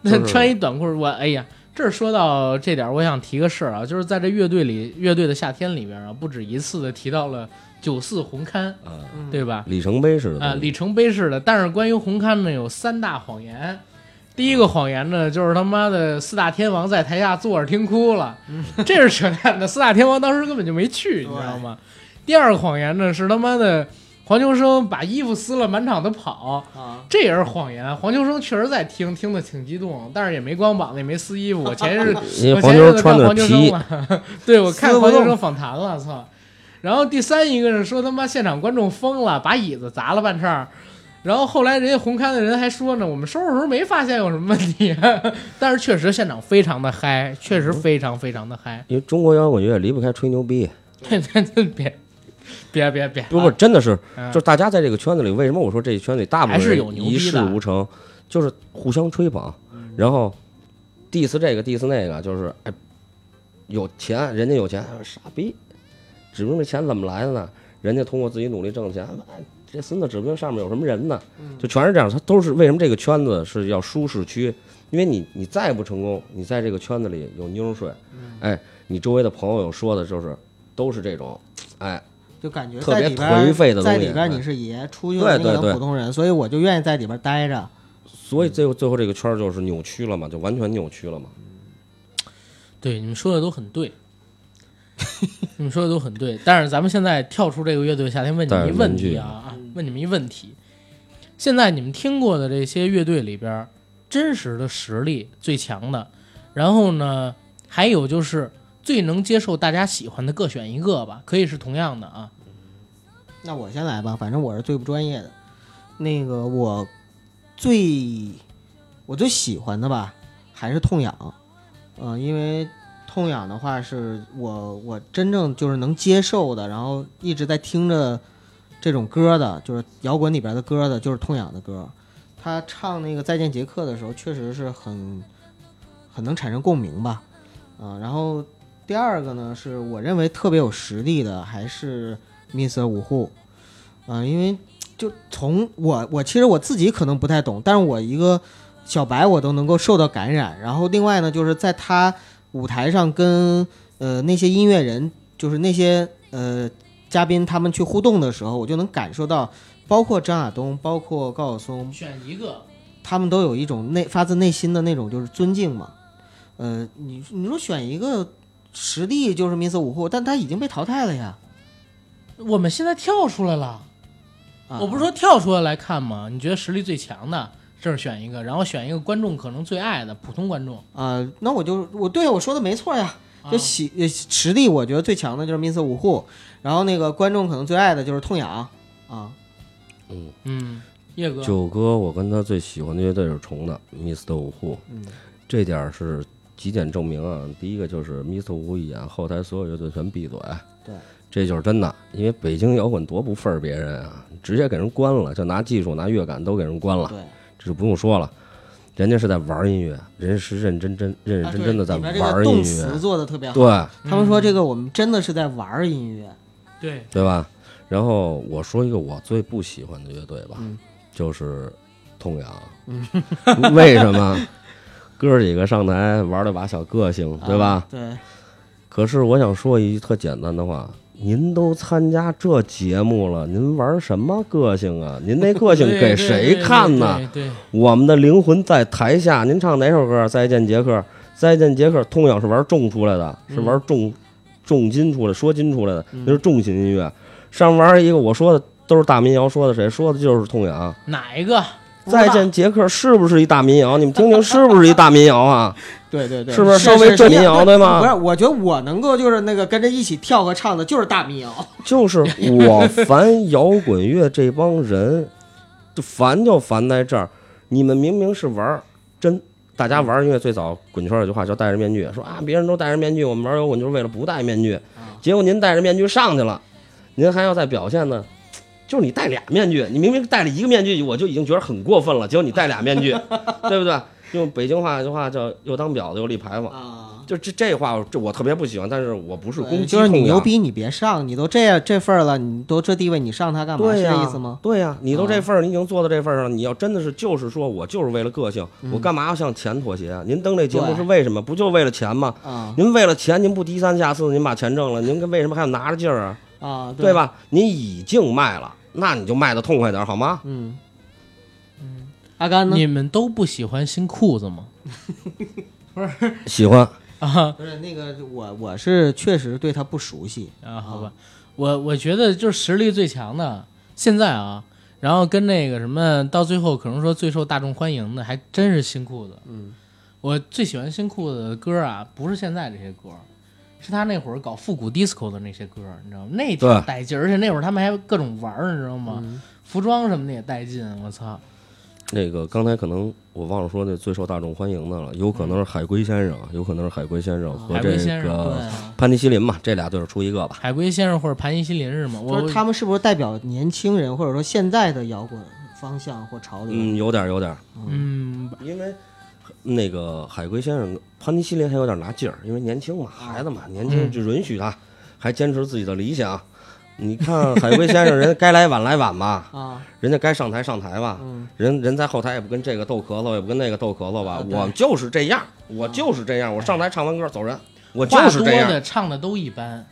那就是穿一短裤，我哎呀，这说到这点儿，我想提个事儿啊，就是在这乐队里，乐队的夏天里边啊，不止一次的提到了九四红勘，啊，对吧？里程碑式的啊，里程碑式的。但是关于红勘呢，有三大谎言。第一个谎言呢，就是他妈的四大天王在台下坐着听哭了，这是扯淡的。四大天王当时根本就没去，你知道吗？第二个谎言呢，是他妈的黄秋生把衣服撕了，满场的跑，啊，这也是谎言。黄秋生确实在听，听得挺激动，但是也没光膀子，也没撕衣服。我前日 因为我前日子黄牛穿的看黄秋生皮，了，对我 看黄秋生访谈了，操！然后第三一个是说他妈现场观众疯了，把椅子砸了半扇儿。然后后来人家红勘的人还说呢，我们收拾的时候没发现有什么问题，但是确实现场非常的嗨，确实非常非常的嗨。因为中国摇滚乐离不开吹牛逼，对对对，别别别别，不不，真的是，啊就是大家在这个圈子里，为什么我说这圈子里大部分人是有牛逼一事无成，就是互相吹捧，然后 diss 这个 diss 那个，就是哎，有钱，人家有钱，傻逼，指不定这钱怎么来的呢？人家通过自己努力挣钱，哎这孙子指不定上面有什么人呢，就全是这样。他都是为什么这个圈子是要舒适区？因为你你再不成功，你在这个圈子里有妞睡，哎，你周围的朋友说的就是都是这种，哎，就感觉特别颓废的东西在里边嗯你是爷，出去对了你可能对对普通人，所以我就愿意在里边待着。所以最后最后这个圈儿就是扭曲了嘛，就完全扭曲了嘛。对，你们说的都很对，你们说的都很对。但是咱们现在跳出这个乐队夏天，问你一问题啊啊，问你们一问题：现在你们听过的这些乐队里边，真实的实力最强的，然后呢，还有就是最能接受大家喜欢的，各选一个吧，可以是同样的啊。那我先来吧，反正我是最不专业的。那个我最我最喜欢的吧，还是痛痒。嗯、因为痛痒的话是我我真正就是能接受的，然后一直在听着这种歌的，就是摇滚里边的歌的，就是痛痒的歌。他唱那个《再见杰克》的时候，确实是很很能产生共鸣吧。啊、然后第二个呢，是我认为特别有实力的，还是 Mr. 五户。嗯、因为就从我我其实我自己可能不太懂，但是我一个小白我都能够受到感染。然后另外呢，就是在他舞台上跟呃那些音乐人，就是那些呃嘉宾他们去互动的时候，我就能感受到，包括张亚东，包括高晓松，选一个，他们都有一种内发自内心的那种就是尊敬嘛。呃，你你说选一个实力就是 Mr. 五户，但他已经被淘汰了呀。我们现在跳出来了。啊、我不是说跳出来来看吗？你觉得实力最强的，这儿选一个，然后选一个观众可能最爱的普通观众。啊、那我就我对我说的没错呀。啊就喜呃实力，我觉得最强的就是 Mr. 五户，然后那个观众可能最爱的就是痛痒啊。嗯，嗯，叶哥，九哥，我跟他最喜欢的乐队是重的，Mr. 五户，嗯这点儿是几点证明啊？第一个就是 Mr. 五户一演，后台所有乐队全闭嘴，对，这就是真的。因为北京摇滚多不忿儿别人啊，直接给人关了，就拿技术、拿乐感都给人关了，对，这就不用说了。人家是在玩音乐，人家是认真真、认认真真的在玩这个动音词乐，做的特别好。对他们说这个我们真的是在玩音乐。对，对吧？然后我说一个我最不喜欢的乐队吧，嗯就是痛痒。为什么？哥儿几个上台玩了把小个性，对吧？啊对，可是我想说一句特简单的话：您都参加这节目了，您玩什么个性啊？您那个性给谁看呢？对对，我们的灵魂在台下。您唱哪首歌？再见，杰克。再见，杰克。痛痒是玩重出来的，是玩重重金出来，说金出来的，那是重型音乐。上玩一个，我说的都是大民谣，说的谁？说的就是痛痒。哪一个？再见，杰克是不是一大民谣？你们听听，是不是一大民谣啊？对对对，是不是稍微正民谣对吗不是，我觉得我能够就是那个跟着一起跳和唱的，就是大民谣。就是我烦摇滚乐这帮人，就烦就烦在这儿。你们明明是玩儿真，大家玩儿音乐最早滚圈有句话叫戴着面具，说啊别人都戴着面具，我们玩摇滚就是为了不戴面具。结果您戴着面具上去了，您还要再表现呢。就是你戴俩面具，你明明戴了一个面具，我就已经觉得很过分了。结果你戴俩面具，对不对？用北京话一句话叫“又当婊子又立牌坊啊”，就这这话，这我特别不喜欢。但是我不是攻击就是你牛逼，你别上，你都这样这份儿了，你都这地位，你上他干嘛？是对呀、这意思吗？对呀、你都这啊份儿，你已经做到这份儿上了，你要真的是就是说我就是为了个性，我干嘛要向钱妥协啊？您登这节目是为什么？不就为了钱吗？啊您为了钱，您不低三下四，您把钱挣了，您为什么还要拿着劲儿啊？啊，对？吧？您已经卖了，那你就卖的痛快点好吗？嗯嗯，阿甘呢？你们都不喜欢新裤子吗？不是喜欢，啊不是那个，我我是确实对他不熟悉。啊，好吧，我我觉得就是实力最强的，现在啊，然后跟那个什么，到最后可能说最受大众欢迎的，还真是新裤子。嗯，我最喜欢新裤子的歌啊，不是现在这些歌，是他那会儿搞复古 disco 的那些歌，你知道吗？那挺带劲，而且那会儿他们还各种玩儿，你知道吗？嗯服装什么的也带劲，我操！那个刚才可能我忘了说那最受大众欢迎的了，有可能是海龟先生，有可能是海龟先生和这个对，潘尼西林嘛，这俩队儿出一个吧。海龟先生或者潘尼西林是吗？我不是他们是不是代表年轻人，或者说现在的摇滚方向或潮流？嗯，有点儿有点儿。嗯，因为那个海龟先生潘尼西林还有点拿劲儿，因为年轻嘛，孩子嘛，年轻嗯就允许他，还坚持自己的理想。你看海龟先生，人该来晚来晚吧，啊，人家该上台上台吧，嗯人人在后台也不跟这个斗咳嗽，也不跟那个斗咳嗽吧我就是这样，我就是这样，我上台唱完歌走人，我就话多是这样。的唱的都一般，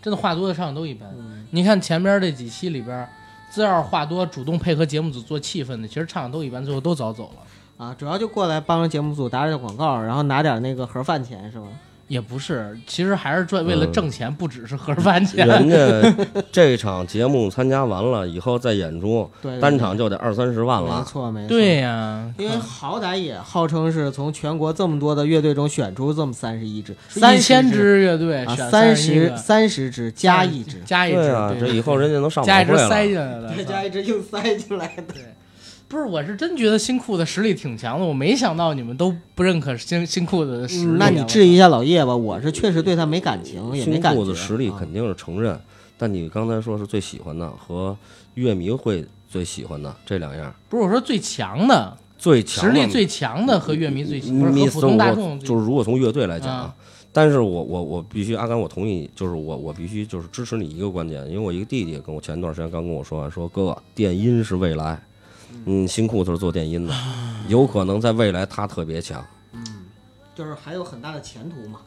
真的话多的唱的都一般。嗯你看前边这几期里边，资料话多，主动配合节目组做气氛的，其实唱的都一般，最后都早走了。啊，主要就过来帮着节目组打点广告，然后拿点那个盒饭钱是吗？也不是，其实还是赚为了嗯挣钱，不只是盒饭钱。人家 这场节目参加完了以后再演出，对对对单场就得二三十万了没了。错没错。对呀、因为好歹也号称是从全国这么多的乐队中选出这么三十一支，三千支支乐队三十十三十支加一支，加一支，对啊，这以后人家能上 加一支。塞进来了。再加一支硬塞进来的。不是，我是真觉得新裤子实力挺强的，我没想到你们都不认可新新裤子的实力。那你质疑一下老叶吧，我是确实对他没感情，也没新感觉。裤子实力啊肯定是承认，但你刚才说是最喜欢的和乐迷会最喜欢的这两样，不是我说最强的最强实力最强的和乐迷最不是和迷普通大众就是如果从乐队来讲啊，但是我我我必须阿甘，我同意，就是我我必须就是支持你一个观点，因为我一个弟弟跟我前一段时间刚跟我说完，说哥哥电音是未来，嗯，新裤子是做电音的，有可能在未来他特别强，嗯就是还有很大的前途嘛。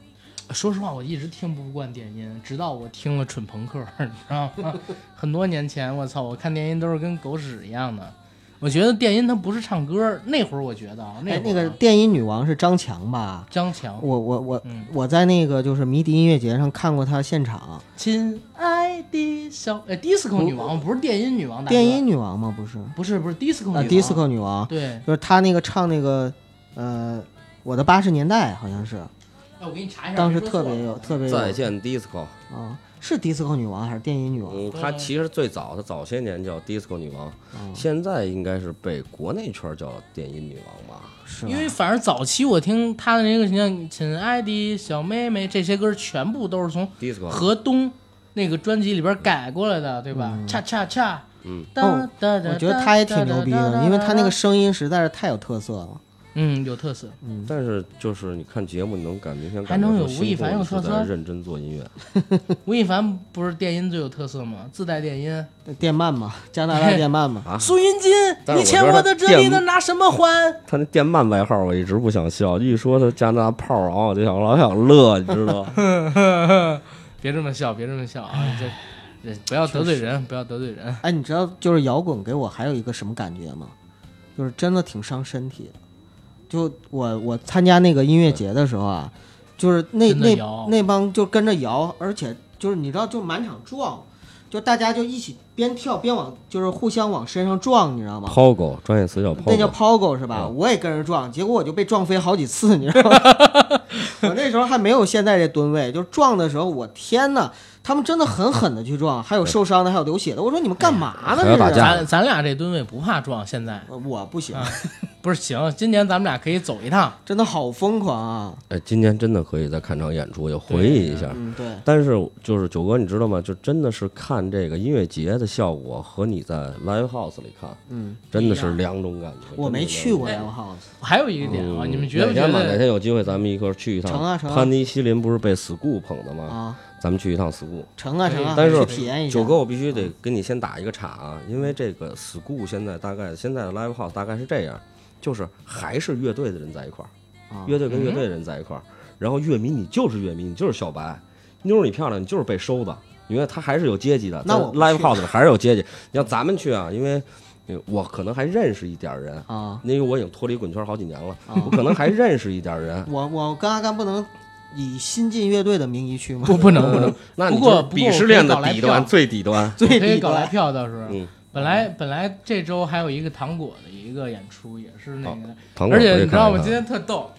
说实话，我一直听不惯电音，直到我听了蠢朋克，你知道吗？很多年前，我操，我看电音都是跟狗屎一样的。我觉得电音它不是唱歌，那会儿我觉得啊，那会儿，哎那个电音女王是张强吧？张强，我我我嗯，我在那个就是迷笛音乐节上看过她现场，亲爱的小，呃，disco 女王不是电音女王，电音女王吗？不是。不是不是 disco 女啊王，disco 女王，对，就是她那个唱那个呃，我的八十年代好像是，哎，我给你查一下，当时特别有特别有。再见 disco，啊，是 disco 女王还是电音女王？嗯，她其实最早的早些年叫 disco 女王，啊，现在应该是被国内圈叫电音女王吧。是吧因为反正早期我听她的那个像《亲爱的小妹妹》这些歌，全部都是从 disco 河东那个专辑里边改过来的，对吧？嗯恰恰恰，嗯我觉得她也挺牛逼的，因为她那个，声音实在是太有特色了。嗯，有特色。嗯，但是就是你看节目，你能感明显还感觉能有吴亦凡有特色认真做音乐。吴亦凡不是电音最有特色吗？自带电音。电鳗嘛，加拿大电鳗嘛，啊，苏云金，你欠我的这里电的拿什么还？他那电鳗外号我一直不想笑，一说他加拿大炮儿啊，我就想老想乐，你知道？别这么笑，别这么笑啊！这这不要得罪人，不要得罪人。哎，你知道就是摇滚给我还有一个什么感觉吗？就是真的挺伤身体的。就我我参加那个音乐节的时候啊，就是那那那帮就跟着摇，而且就是你知道就满场撞，就大家就一起边跳边往就是互相往身上撞，你知道吗？抛狗，专业词叫抛那叫狗。抛狗是吧？嗯我也跟着撞，结果我就被撞飞好几次，你知道吗？我那时候还没有现在这吨位，就撞的时候，我天呐，他们真的狠狠的去撞，还有受伤的，还有流血的。我说你们干嘛呢？这是咱咱俩这吨位不怕撞，现在呃我不行，啊不是行。今年咱们俩可以走一趟，真的好疯狂啊！哎，今年真的可以再看场演出，也回忆一下。嗯，对，但是就是九哥，你知道吗？就真的是看这个音乐节的效果和你在 live house 里看，嗯，真的是两种感觉。我没去过哎 live house，还有一个点啊，嗯你们觉不觉哪天吧？哪？天有机会咱们一块儿去一趟。成啊成啊潘尼西林不是被 school 捧的吗？啊，咱们去一趟 school。成啊成啊，但是体验一下。九哥，我必须得跟你先打一个岔啊，因为这个 school 现在大概现在的 live house 大概是这样，就是还是乐队的人在一块儿，啊乐队跟乐队的人在一块儿，然后乐迷你就是乐迷，你就是小白，妞儿你漂亮，你就是被收的，因为他还是有阶级的。在那我 live house 里还是有阶级。你像咱们去啊，因为呃我可能还认识一点人，啊，因为我已经脱离滚圈好几年了，啊我可能还认识一点人。我我跟阿甘不能以新进乐队的名义去吗？不不能不能，那你不过就鄙视链的底端，最底端。最可以低搞来端票倒是。嗯，本来本来这周还有一个糖果的一个演出，也是那个，糖果而且你知道吗？今天特逗，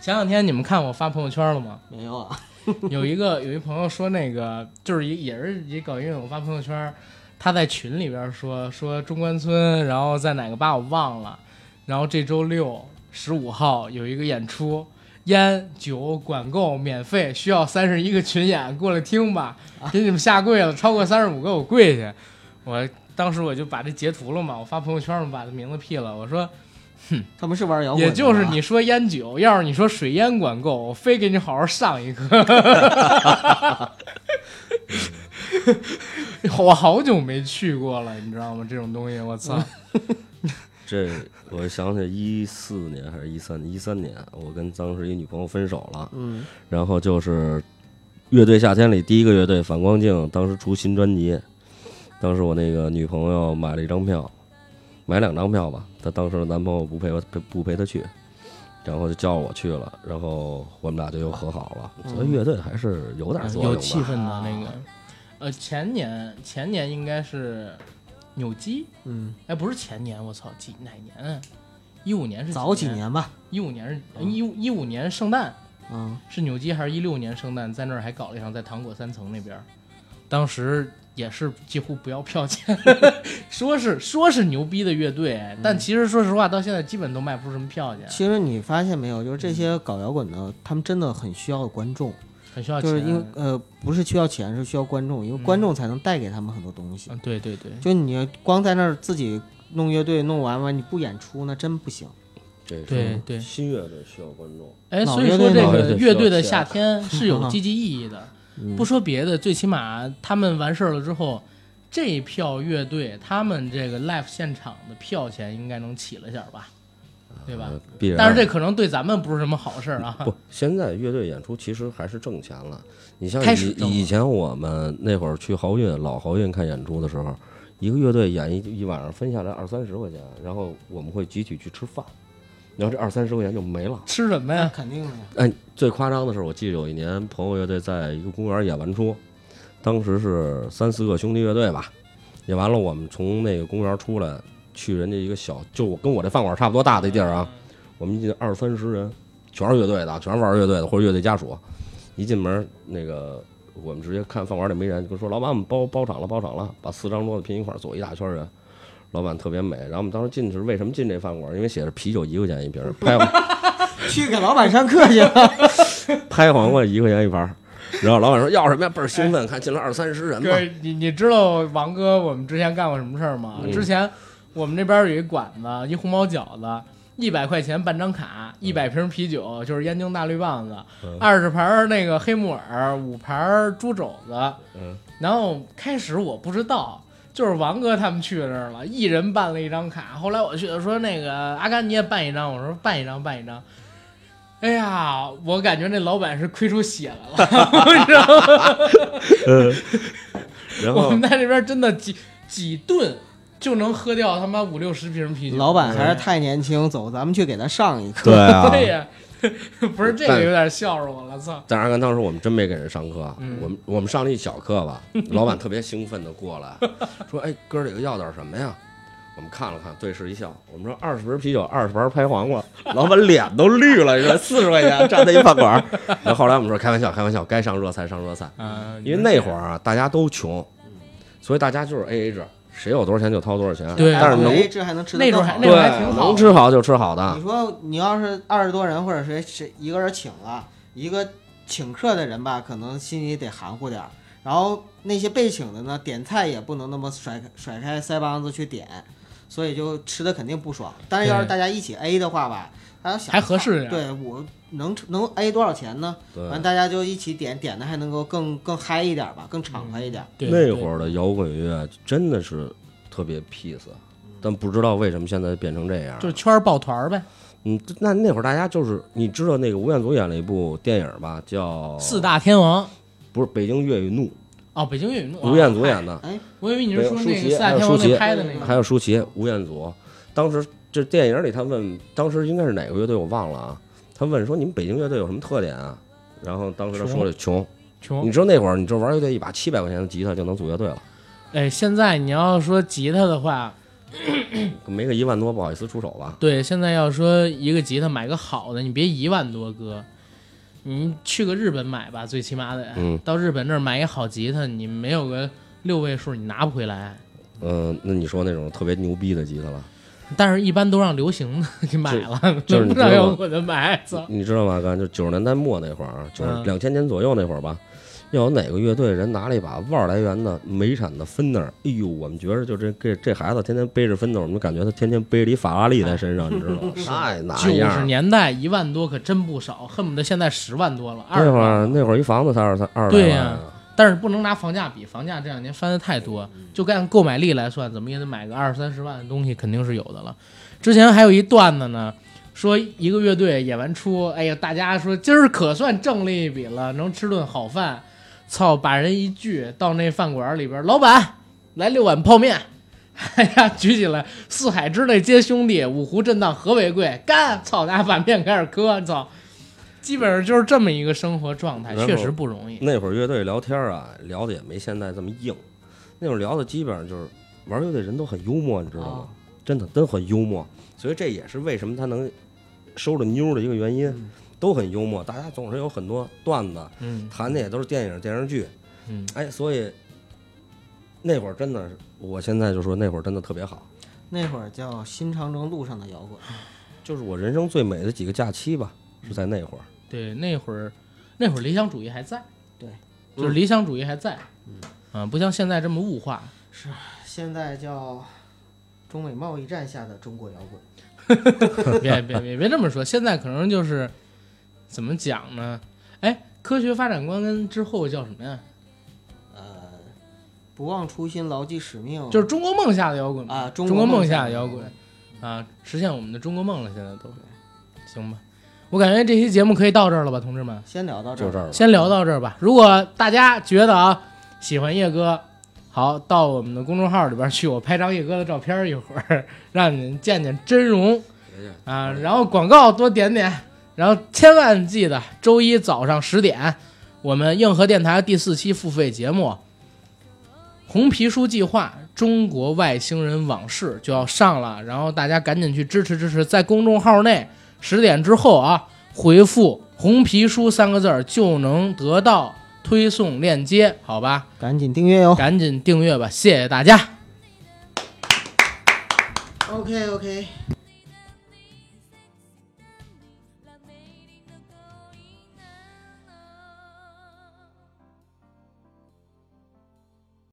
前两天你们看我发朋友圈了吗？没有啊？有一个有一朋友说那个就是也也是也搞音乐，我发朋友圈，他在群里边说说中关村，然后在哪个吧我忘了，然后这周六十五号有一个演出，烟酒管够免费，需要三十一个群演过来听吧，给你们下跪了，超过三十五个我跪下。我当时我就把这截图了嘛，我发朋友圈嘛，把他名字 P 了，我说哼他们是玩摇滚也，就是你说烟酒，要是你说水烟管够，我非给你好好上一课。我好久没去过了，你知道吗？这种东西，我操！这我想起一四年还是一三一三年，我跟当时一女朋友分手了，嗯然后就是乐队夏天里第一个乐队反光镜，当时出新专辑，当时我那个女朋友买了一张票，买两张票吧。她当时的男朋友不陪我不不陪她去，然后就叫我去了，然后我们俩就又和好了。所以乐队还是有点作用的。有气氛的那个。呃，前年前年应该是扭机，嗯，哎，不是前年，我操，几哪年啊？一五年是早几年？吧，一五年是嗯一一五年圣诞嗯，是扭机还是一六年圣诞？在那儿还搞了一场，在糖果三层那边儿，当时也是几乎不要票钱，说是说是牛逼的乐队，但其实说实话，到现在基本都卖不出什么票钱，其实你发现没有，就是这些搞摇滚的，他们真的很需要观众，很需要钱。就是因为呃不是需要钱，是需要观众，因为观众才能带给他们很多东西。嗯，对对对，就你光在那儿自己弄乐队弄完完，你不演出那真不行。对对对新乐队需要观众。哎，所以说这个乐队的夏天是有积极意义的。嗯不说别的，最起码他们完事儿了之后，这一票乐队他们这个 live 现场的票钱应该能起了点儿吧，对吧？呃必然。但是这可能对咱们不是什么好事儿啊。不，现在乐队演出其实还是挣钱了。你像以以前我们那会儿去豪运老豪运看演出的时候，一个乐队演一一晚上分下来二三十块钱，然后我们会集体去吃饭，然后这二三十块钱就没了。吃什么呀？肯定的呀。哎，最夸张的是，我记得有一年朋友乐队在一个公园演完出，当时是三四个兄弟乐队吧，演完了，我们从那个公园出来，去人家一个小，就我跟我这饭馆差不多大的地儿啊，我们一进二三十人，全是乐队的，全是玩乐队的或者乐队家属。一进门，那个我们直接看饭馆里没人，就说老板，我们包包场了，包场了，把四张桌子拼一块儿，坐一大圈人。老板特别美，然后我们当时进去是为什么进这饭馆？因为写着啤酒一块钱一瓶儿，拍 去给老板上课去了。拍黄瓜一块钱一盘儿，然后老板说要什么呀？倍儿兴奋，看进来二三十人嘛哥，，你你知道王哥我们之前干过什么事儿吗？嗯之前我们这边有一馆子，一红毛饺子，一百块钱办张卡，一百瓶啤酒，就是燕京大绿棒子嗯，二十盘儿那个黑木耳，五盘儿猪肘子。嗯，然后开始我不知道。就是王哥他们去那儿了，一人办了一张卡。后来我去了，说那个阿甘你也办一张，我说办一张办一张。哎呀，我感觉那老板是亏出血来了，你知道吗？然后我们在这边真的几几顿就能喝掉他妈五六十瓶啤酒。老板还是太年轻，走，咱们去给他上一课。对啊，对呀，不是这个有点笑着我了，操！但是当时我们真没给人上课，嗯我们我们上了一小课吧，老板特别兴奋的过来 说：“哎，哥儿几个要点什么呀？”我们看了看，对视一笑。我们说二十瓶啤酒，二十盘拍黄瓜，老板脸都绿了，你说四十块钱 站在一饭馆后后来我们说开玩笑，开玩笑，该上热菜上热菜，啊，因为那会儿啊大家都穷，所以大家就是 A A 制，谁有多少钱就掏多少钱。对但是能哎，这还能吃得更好那种还那种还挺对好能吃好就吃好的你。说你要是二十多人，或者谁谁一个人请了一个请客的人吧，可能心里得含糊点儿。然后那些被请的呢，点菜也不能那么甩甩开腮帮子去点，所以就吃的肯定不爽。但是要是大家一起 A 的话吧，大家想还合适对我能能 A 多少钱呢？对，完大家就一起点，点的还能够更更嗨一点吧，更敞快一点。对那会儿的摇滚乐真的是特别 peace，但不知道为什么现在变成这样。就是圈儿抱团儿呗，嗯，那那会儿大家就是，你知道那个吴彦祖演了一部电影吧，叫四大天王不是《北京乐与怒哦，北京乐与怒》，吴彦祖演的，哎，我以为你是说那对舒淇个四大天王还有舒淇那拍的那个，还有舒淇、吴彦祖。当时这电影里他问，当时应该是哪个乐队我忘了啊？他问说你们北京乐队有什么特点啊？然后当时他说了穷。穷你知道那会儿，你知道玩乐队一把七百块钱的吉他就能组乐队了，哎，现在你要说吉他的话，没个一万多不好意思出手吧？对，现在要说一个吉他买个好的，你别一万多哥，你去个日本买吧，最起码得、嗯到日本那儿买一好吉他，你没有个六位数，你拿不回来。嗯、那你说那种特别牛逼的吉他了，但是，一般都让流行的 给买了，就是你不让知道摇滚的买。你知道吗？哥就九十年代末那会儿，就是嗯两千年左右那会儿吧，要有哪个乐队人拿了一把万来元的美产的芬纳，哎呦，我们觉着就这这这孩子天天背着芬纳，我们感觉他天天背着一法拉利在身上，你知道吗？太那九十。年代一万多可真不少，恨不得现在十万多了。那会儿那会儿一房子才二三二十对呀但是不能拿房价比，房价这两年翻的太多，就按购买力来算，怎么也得买个二三十万的东西，肯定是有的了。之前还有一段子呢，说一个乐队演完出，哎呀，大家说今儿可算挣了一笔了，能吃顿好饭。操，把人一聚到那饭馆里边，老板来六碗泡面，哎呀，举起来，四海之内皆兄弟，五湖震荡何为贵？干！操，大家把面开始磕，操！基本上就是这么一个生活状态，确实不容易。那会儿乐队聊天啊，聊的也没现在这么硬，那会儿聊的基本上就是玩乐队人都很幽默，你知道吗？啊真的都很幽默，所以这也是为什么他能收着妞的一个原因，嗯。都很幽默，大家总是有很多段子，嗯。谈的也都是电影电视剧，嗯，哎，所以那会儿真的，我现在就说那会儿真的特别好，那会儿叫新长征路上的摇滚，就是我人生最美的几个假期吧，是在那会儿。对，那会儿那会儿理想主义还在，对，就是理想主义还在，嗯，不像现在这么物化。是现在叫中美贸易战下的中国摇滚。别别别别这么说，现在可能就是怎么讲呢？哎，科学发展观跟之后叫什么呀？呃，不忘初心，牢记使命，就是中国梦下的摇滚嘛啊中国梦下下的摇滚啊，实现我们的中国梦了，现在都行吧？我感觉这期节目可以到这儿了吧，同志们，先聊到这儿。就这儿吧，先聊到这儿吧。如果大家觉得啊喜欢叶哥，好到我们的公众号里边去，我拍张叶哥的照片一会儿，让你们见见真容。啊，然后广告多点点，然后千万记得周一早上十点，我们硬核电台第四期付费节目《红皮书计划：中国外星人往事》就要上了，然后大家赶紧去支持支持，在公众号内十点之后啊，回复“红皮书”三个字儿就能得到推送链接，好吧？赶紧订阅哟。赶紧订阅吧，谢谢大家。OK OK。